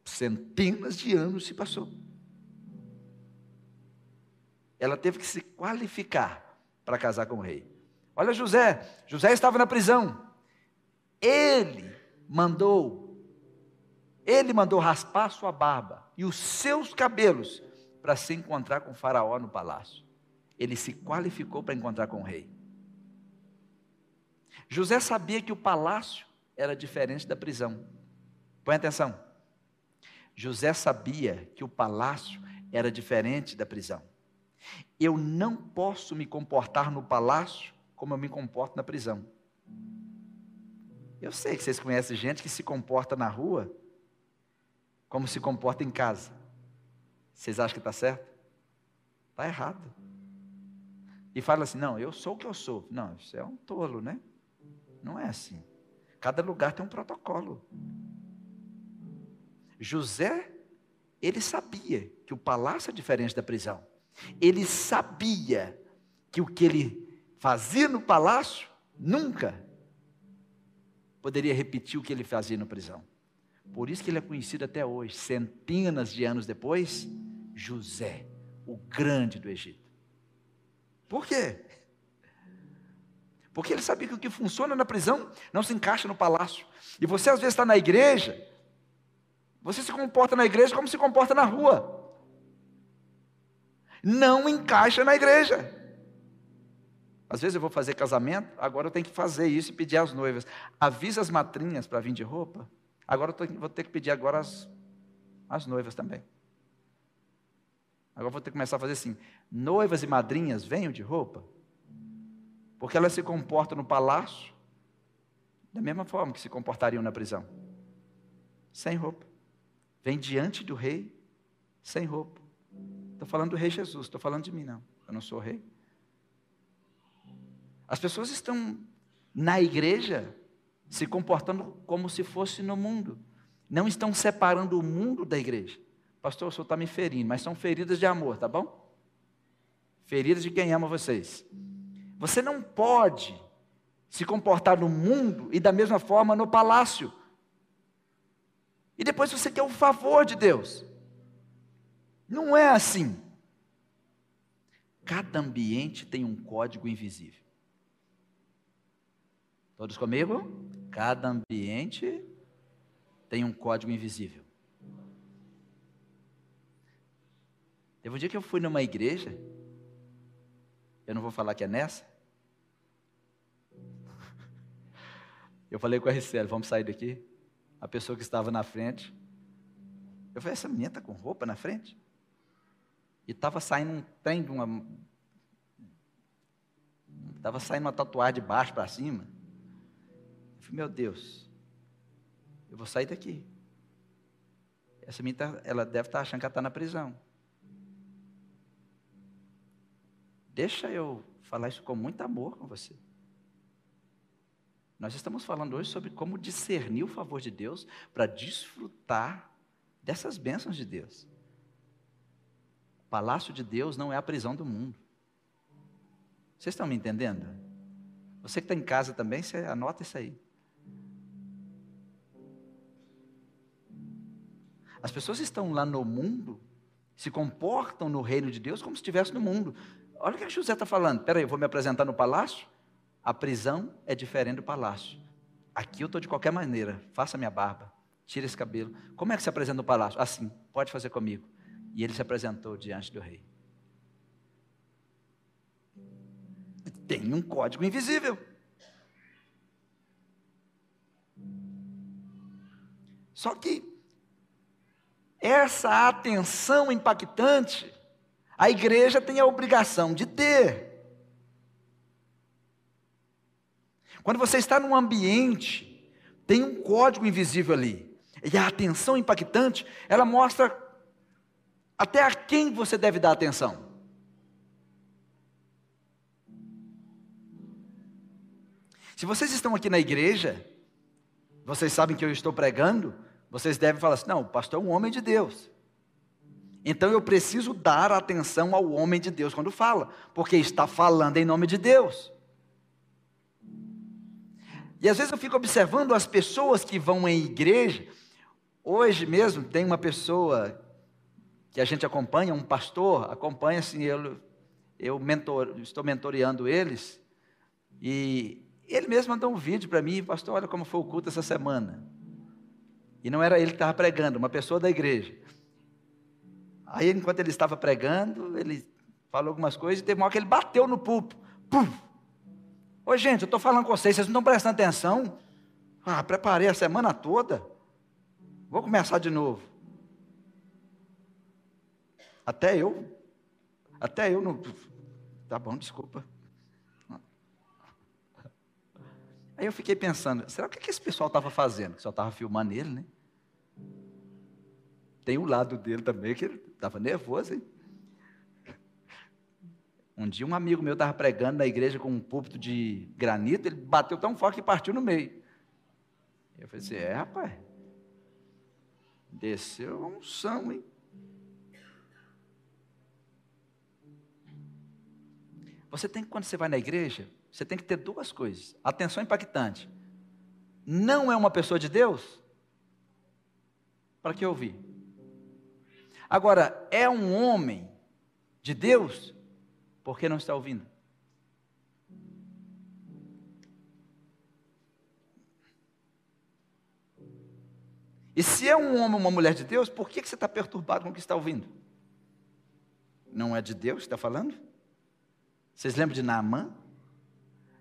Centenas de anos se passou. Ela teve que se qualificar para casar com o rei. Olha José, José estava na prisão. Ele mandou, ele mandou raspar sua barba e os seus cabelos para se encontrar com o faraó no palácio. Ele se qualificou para encontrar com o rei. José sabia que o palácio era diferente da prisão. Põe atenção. José sabia que o palácio era diferente da prisão. Eu não posso me comportar no palácio como eu me comporto na prisão. Eu sei que vocês conhecem gente que se comporta na rua como se comporta em casa. Vocês acham que está certo? Está errado. E fala assim: não, eu sou o que eu sou. Não, isso é um tolo, né? Não é assim. Cada lugar tem um protocolo. José, ele sabia que o palácio é diferente da prisão. Ele sabia que o que ele fazia no palácio nunca poderia repetir o que ele fazia na prisão. Por isso que ele é conhecido até hoje, centenas de anos depois, José, o grande do Egito. Por quê? Porque ele sabia que o que funciona na prisão não se encaixa no palácio. E você às vezes está na igreja, você se comporta na igreja como se comporta na rua. Não encaixa na igreja. Às vezes eu vou fazer casamento, agora eu tenho que fazer isso e pedir às noivas. Avisa as matrinhas para vir de roupa. Agora eu vou ter que pedir agora as, as noivas também. Agora vou ter que começar a fazer assim: noivas e madrinhas venham de roupa, porque elas se comportam no palácio da mesma forma que se comportariam na prisão, sem roupa. Vem diante do rei sem roupa. Estou falando do rei Jesus, estou falando de mim, não. Eu não sou rei. As pessoas estão na igreja se comportando como se fosse no mundo. Não estão separando o mundo da igreja. Pastor, o senhor está me ferindo, mas são feridas de amor, tá bom? Feridas de quem ama vocês. Você não pode se comportar no mundo e da mesma forma no palácio. E depois você quer o favor de Deus. Não é assim. Cada ambiente tem um código invisível. Todos comigo? Cada ambiente tem um código invisível. Teve um dia que eu fui numa igreja, eu não vou falar que é nessa. Eu falei com a RCL, vamos sair daqui. A pessoa que estava na frente. Eu falei, essa menina está com roupa na frente? E estava saindo um trem de uma. Estava saindo uma tatuagem de baixo para cima. Falei, meu Deus, eu vou sair daqui. Essa menina, tá, ela deve estar tá achando que ela está na prisão. Deixa eu falar isso com muito amor com você. Nós estamos falando hoje sobre como discernir o favor de Deus para desfrutar dessas bênçãos de Deus. O palácio de Deus não é a prisão do mundo. Vocês estão me entendendo? Você que está em casa também, você anota isso aí. As pessoas estão lá no mundo, se comportam no reino de Deus como se estivessem no mundo. Olha o que José está falando. Peraí, eu vou me apresentar no palácio? A prisão é diferente do palácio. Aqui eu estou de qualquer maneira. Faça minha barba, tire esse cabelo. Como é que se apresenta no palácio? Assim, pode fazer comigo. E ele se apresentou diante do rei. Tem um código invisível. Só que essa atenção impactante, a igreja tem a obrigação de ter. Quando você está num ambiente, tem um código invisível ali. E a atenção impactante, ela mostra até a quem você deve dar atenção. Se vocês estão aqui na igreja, vocês sabem que eu estou pregando, vocês devem falar assim: não, o pastor é um homem de Deus. Então eu preciso dar atenção ao homem de Deus quando fala, porque está falando em nome de Deus. E às vezes eu fico observando as pessoas que vão em igreja. Hoje mesmo tem uma pessoa que a gente acompanha, um pastor, acompanha assim, eu, eu mentor, estou mentoreando eles, e ele mesmo mandou um vídeo para mim, pastor, olha como foi o culto essa semana. E não era ele que estava pregando, uma pessoa da igreja. Aí, enquanto ele estava pregando, ele falou algumas coisas e teve uma hora que ele bateu no pulpo. Pum! Ô, gente, eu estou falando com vocês, vocês não estão prestando atenção? Ah, preparei a semana toda. Vou começar de novo. Até eu, até eu não. Tá bom, desculpa. Aí eu fiquei pensando, será que, que esse pessoal estava fazendo? Que só estava filmando ele, né? Tem um lado dele também que ele estava nervoso, hein? Um dia um amigo meu estava pregando na igreja com um púlpito de granito, ele bateu tão forte que partiu no meio. Eu falei assim, é rapaz, desceu um são, hein? Você tem que, quando você vai na igreja, você tem que ter duas coisas. Atenção impactante. Não é uma pessoa de Deus? Para que ouvir? Agora, é um homem de Deus? Por que não está ouvindo? E se é um homem ou uma mulher de Deus, por que você está perturbado com o que está ouvindo? Não é de Deus que está falando? Vocês lembram de Naamã?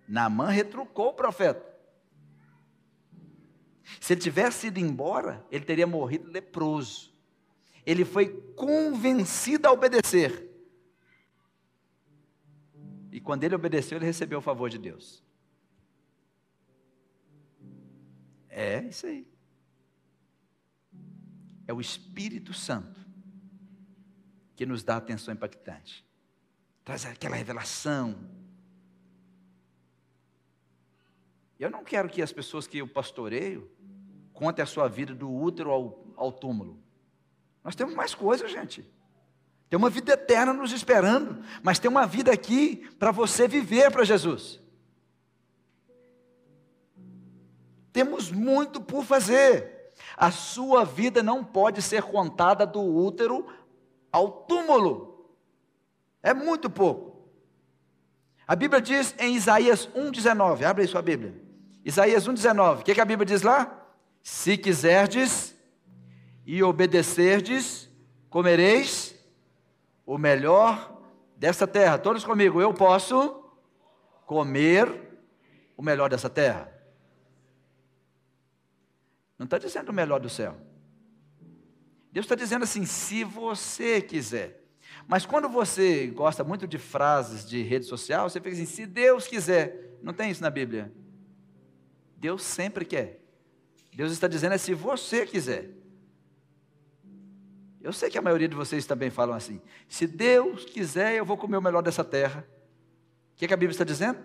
Naamã retrucou o profeta. Se ele tivesse ido embora, ele teria morrido leproso. Ele foi convencido a obedecer. E quando ele obedeceu, ele recebeu o favor de Deus. É isso aí. É o Espírito Santo que nos dá atenção impactante. Traz aquela revelação. Eu não quero que as pessoas que eu pastoreio contem a sua vida do útero ao, ao túmulo. Nós temos mais coisas, gente. Tem uma vida eterna nos esperando, mas tem uma vida aqui para você viver para Jesus. Temos muito por fazer. A sua vida não pode ser contada do útero ao túmulo. É muito pouco. A Bíblia diz em Isaías 1,19, abre aí sua Bíblia. Isaías 1,19, o que, que a Bíblia diz lá? Se quiserdes e obedecerdes, comereis o melhor dessa terra. Todos comigo, eu posso comer o melhor dessa terra. Não está dizendo o melhor do céu. Deus está dizendo assim: se você quiser. Mas quando você gosta muito de frases de rede social, você fica assim: se Deus quiser. Não tem isso na Bíblia. Deus sempre quer. Deus está dizendo é se você quiser. Eu sei que a maioria de vocês também falam assim: se Deus quiser, eu vou comer o melhor dessa terra. O que, que a Bíblia está dizendo?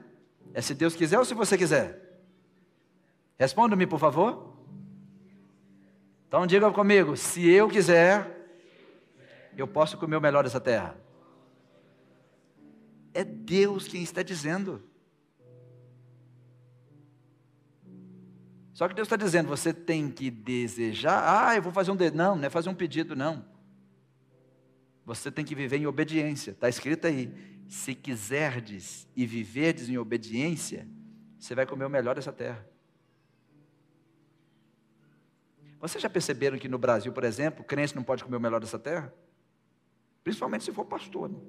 É se Deus quiser ou se você quiser? Responda-me, por favor. Então diga comigo: se eu quiser, eu posso comer o melhor dessa terra. É Deus quem está dizendo. Só que Deus está dizendo, você tem que desejar. Ah, eu vou fazer um. De... Não, não é fazer um pedido, não. Você tem que viver em obediência. Está escrito aí: se quiserdes e viverdes em obediência, você vai comer o melhor dessa terra. Vocês já perceberam que no Brasil, por exemplo, crente não pode comer o melhor dessa terra? Principalmente se for pastor. Né?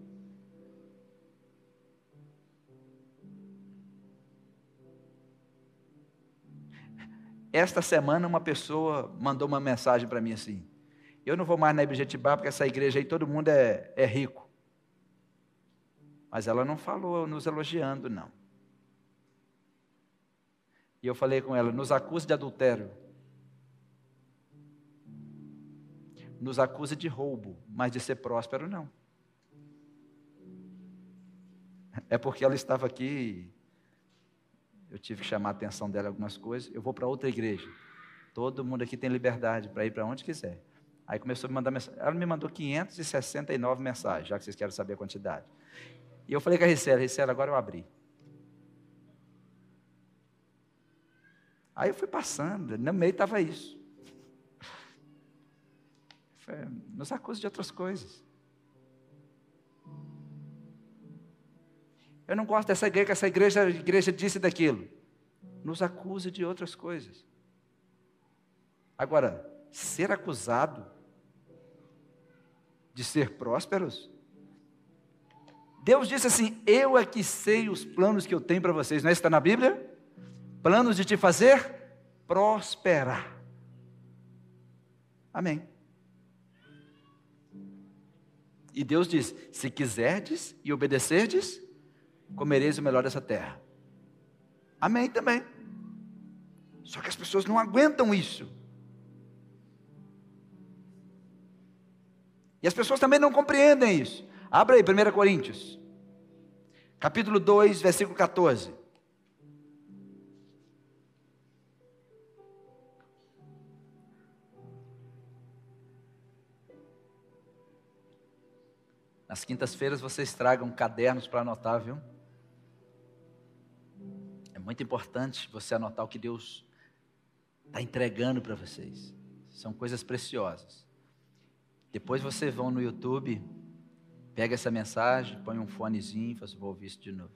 Esta semana uma pessoa mandou uma mensagem para mim assim: Eu não vou mais na Ibjetibá porque essa igreja aí todo mundo é, é rico. Mas ela não falou nos elogiando, não. E eu falei com ela: nos acusa de adultério. Nos acusa de roubo, mas de ser próspero, não. É porque ela estava aqui eu tive que chamar a atenção dela algumas coisas. Eu vou para outra igreja. Todo mundo aqui tem liberdade para ir para onde quiser. Aí começou a me mandar mensagem. Ela me mandou 569 mensagens, já que vocês querem saber a quantidade. E eu falei com a Ricela, Ricela, agora eu abri. Aí eu fui passando, no meio estava isso. Nos acusa de outras coisas. Eu não gosto dessa igreja, que essa igreja, igreja disse daquilo. Nos acusa de outras coisas. Agora, ser acusado de ser prósperos? Deus disse assim: Eu é que sei os planos que eu tenho para vocês. Não é isso está na Bíblia? Planos de te fazer prosperar. Amém. E Deus diz: se quiserdes e obedecerdes, comereis o melhor dessa terra. Amém também. Só que as pessoas não aguentam isso. E as pessoas também não compreendem isso. Abra aí, 1 Coríntios, capítulo 2, versículo 14. Nas quintas-feiras vocês tragam cadernos para anotar, viu? Muito importante você anotar o que Deus está entregando para vocês. São coisas preciosas. Depois vocês vão no YouTube, pega essa mensagem, põe um fonezinho e fala assim, vou ouvir isso de novo.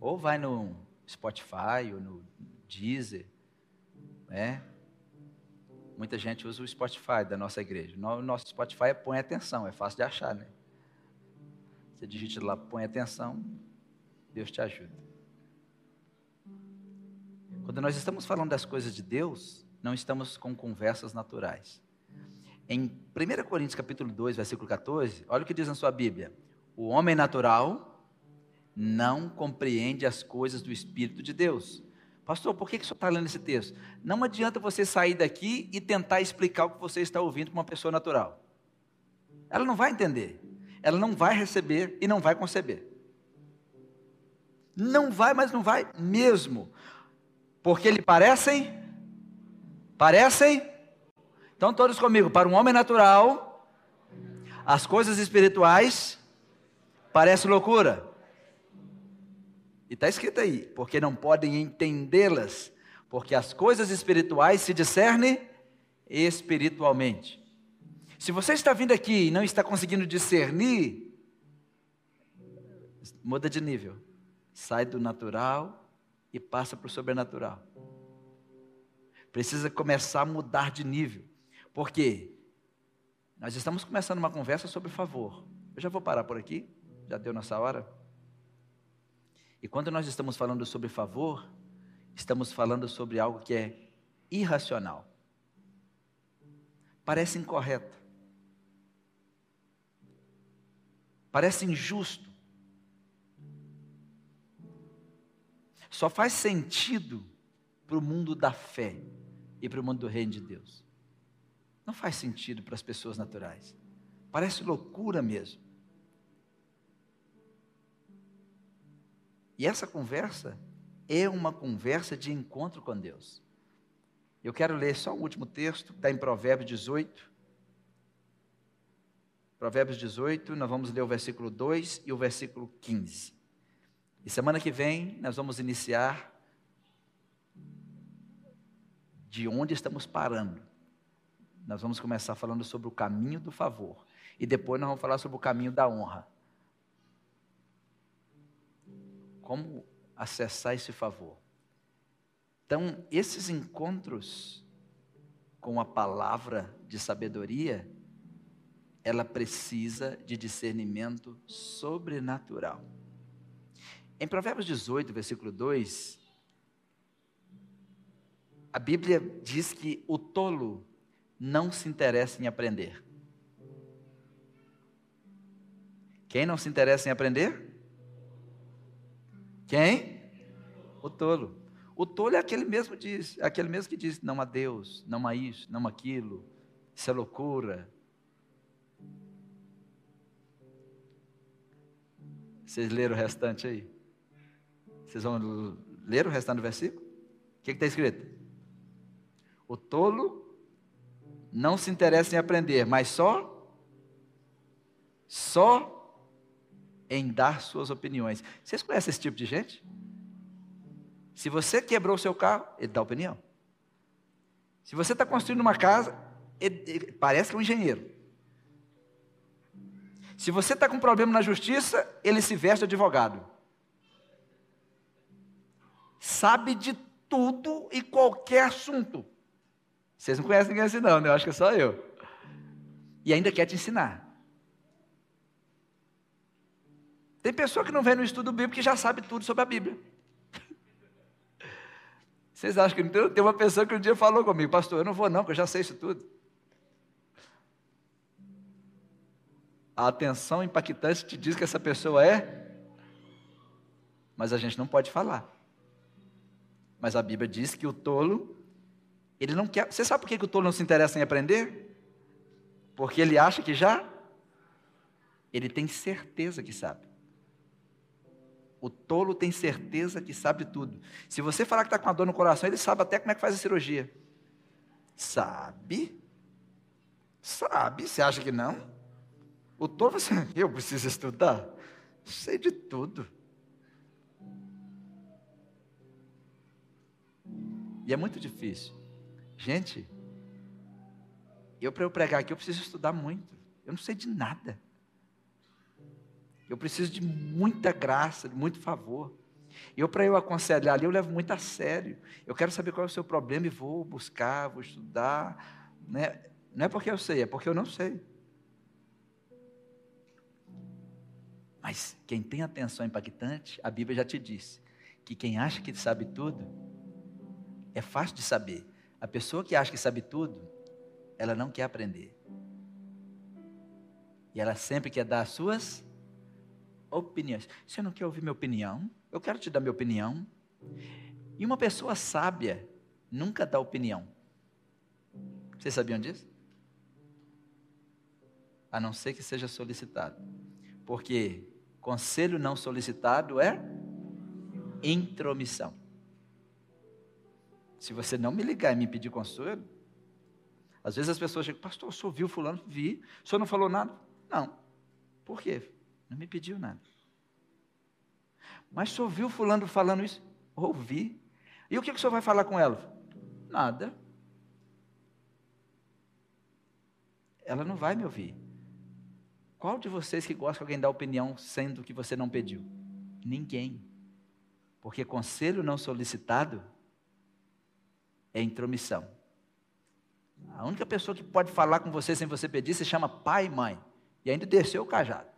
Ou vai no Spotify ou no Deezer, né? Muita gente usa o Spotify da nossa igreja. O nosso Spotify é põe atenção, é fácil de achar, né? Você digita lá, põe atenção, Deus te ajuda. Quando nós estamos falando das coisas de Deus, não estamos com conversas naturais. Em 1 Coríntios capítulo 2, versículo 14, olha o que diz na sua Bíblia. O homem natural não compreende as coisas do Espírito de Deus. Pastor, por que, que o senhor está lendo esse texto? Não adianta você sair daqui e tentar explicar o que você está ouvindo para uma pessoa natural. Ela não vai entender. Ela não vai receber e não vai conceber. Não vai, mas não vai mesmo porque lhe parecem? Parecem? Então, todos comigo, para um homem natural, as coisas espirituais parecem loucura. E está escrito aí, porque não podem entendê-las, porque as coisas espirituais se discernem espiritualmente. Se você está vindo aqui e não está conseguindo discernir, muda de nível. Sai do natural e passa para o sobrenatural. Precisa começar a mudar de nível. Por quê? Nós estamos começando uma conversa sobre favor. Eu já vou parar por aqui, já deu nossa hora. E quando nós estamos falando sobre favor, estamos falando sobre algo que é irracional. Parece incorreto. Parece injusto. Só faz sentido para o mundo da fé e para o mundo do reino de Deus. Não faz sentido para as pessoas naturais. Parece loucura mesmo. E essa conversa é uma conversa de encontro com Deus. Eu quero ler só o último texto, que está em Provérbios 18. Provérbios 18, nós vamos ler o versículo 2 e o versículo 15. E semana que vem nós vamos iniciar de onde estamos parando. Nós vamos começar falando sobre o caminho do favor. E depois nós vamos falar sobre o caminho da honra. Como acessar esse favor. Então, esses encontros com a palavra de sabedoria, ela precisa de discernimento sobrenatural. Em Provérbios 18, versículo 2, a Bíblia diz que o tolo não se interessa em aprender. Quem não se interessa em aprender? Quem? O tolo. O tolo é aquele mesmo diz, é aquele mesmo que diz não há Deus, não há isso, não há aquilo, isso é loucura. Vocês leram o restante aí? Vocês vão ler o restante do versículo? O que está escrito? O tolo não se interessa em aprender, mas só, só em dar suas opiniões. Vocês conhecem esse tipo de gente? Se você quebrou o seu carro, ele dá opinião. Se você está construindo uma casa, ele, ele, parece que é um engenheiro. Se você está com um problema na justiça, ele se veste advogado sabe de tudo e qualquer assunto. Vocês não conhecem ninguém assim, não, né? Eu acho que é só eu. E ainda quer te ensinar. Tem pessoa que não vem no estudo bíblico que já sabe tudo sobre a Bíblia. Vocês acham que não tem uma pessoa que um dia falou comigo, pastor, eu não vou não, porque eu já sei isso tudo. A atenção impactante te diz que essa pessoa é, mas a gente não pode falar. Mas a Bíblia diz que o tolo, ele não quer. Você sabe por que, o tolo não se interessa em aprender? Porque ele acha que já, ele tem certeza que sabe. O tolo tem certeza que sabe tudo. Se você falar que está com a dor no coração, ele sabe até como é que faz a cirurgia. Sabe? Sabe? Você acha que não? O tolo você, eu preciso estudar. Sei de tudo. E é muito difícil. Gente, eu para eu pregar aqui eu preciso estudar muito. Eu não sei de nada. Eu preciso de muita graça, de muito favor. Eu, para eu aconselhar ali, eu levo muito a sério. Eu quero saber qual é o seu problema e vou buscar, vou estudar. Né? Não é porque eu sei, é porque eu não sei. Mas quem tem atenção impactante, a Bíblia já te disse que quem acha que sabe tudo, é fácil de saber. A pessoa que acha que sabe tudo, ela não quer aprender. E ela sempre quer dar as suas opiniões. Você não quer ouvir minha opinião? Eu quero te dar minha opinião. E uma pessoa sábia nunca dá opinião. Vocês sabiam disso? A não ser que seja solicitado. Porque conselho não solicitado é intromissão. Se você não me ligar e me pedir conselho, às vezes as pessoas chegam, pastor, o senhor viu fulano? Vi. O senhor não falou nada? Não. Por quê? Não me pediu nada. Mas só ouviu fulano falando isso? Ouvi. E o que, que o senhor vai falar com ela? Nada. Ela não vai me ouvir. Qual de vocês que gosta que alguém dá opinião sendo que você não pediu? Ninguém. Porque conselho não solicitado é intromissão. A única pessoa que pode falar com você sem você pedir se chama pai e mãe. E ainda desceu o cajado.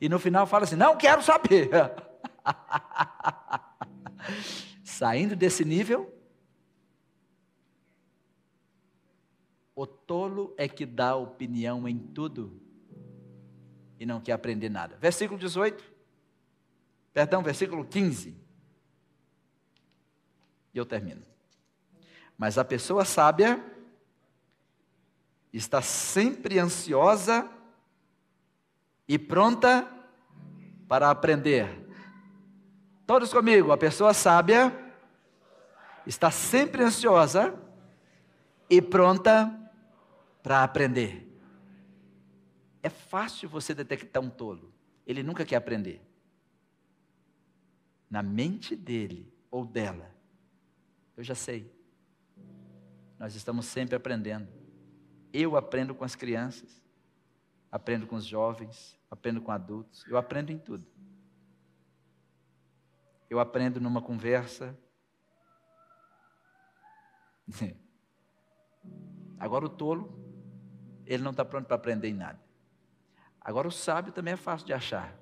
E no final fala assim: não quero saber. Saindo desse nível, o tolo é que dá opinião em tudo e não quer aprender nada. Versículo 18, perdão, versículo 15. E eu termino. Mas a pessoa sábia está sempre ansiosa e pronta para aprender. Todos comigo, a pessoa sábia está sempre ansiosa e pronta para aprender. É fácil você detectar um tolo. Ele nunca quer aprender. Na mente dele ou dela, eu já sei. Nós estamos sempre aprendendo. Eu aprendo com as crianças aprendo com os jovens, aprendo com adultos, eu aprendo em tudo. Eu aprendo numa conversa. Agora o tolo, ele não está pronto para aprender em nada. Agora o sábio também é fácil de achar.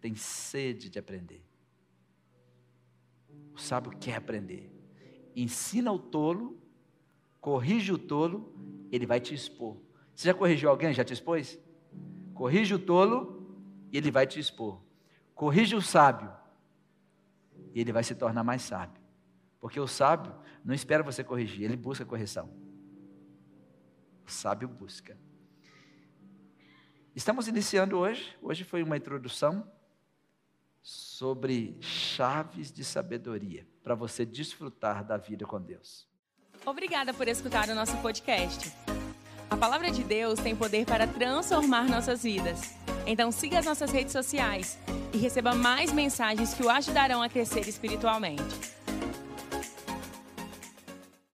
Tem sede de aprender. O sábio quer aprender. Ensina o tolo, corrige o tolo, ele vai te expor. Você já corrigiu alguém? Já te expôs? Corrige o tolo e ele vai te expor. Corrige o sábio e ele vai se tornar mais sábio. Porque o sábio não espera você corrigir, ele busca correção. O sábio busca. Estamos iniciando hoje, hoje foi uma introdução sobre chaves de sabedoria para você desfrutar da vida com Deus. Obrigada por escutar o nosso podcast. A palavra de Deus tem poder para transformar nossas vidas. Então siga as nossas redes sociais e receba mais mensagens que o ajudarão a crescer espiritualmente.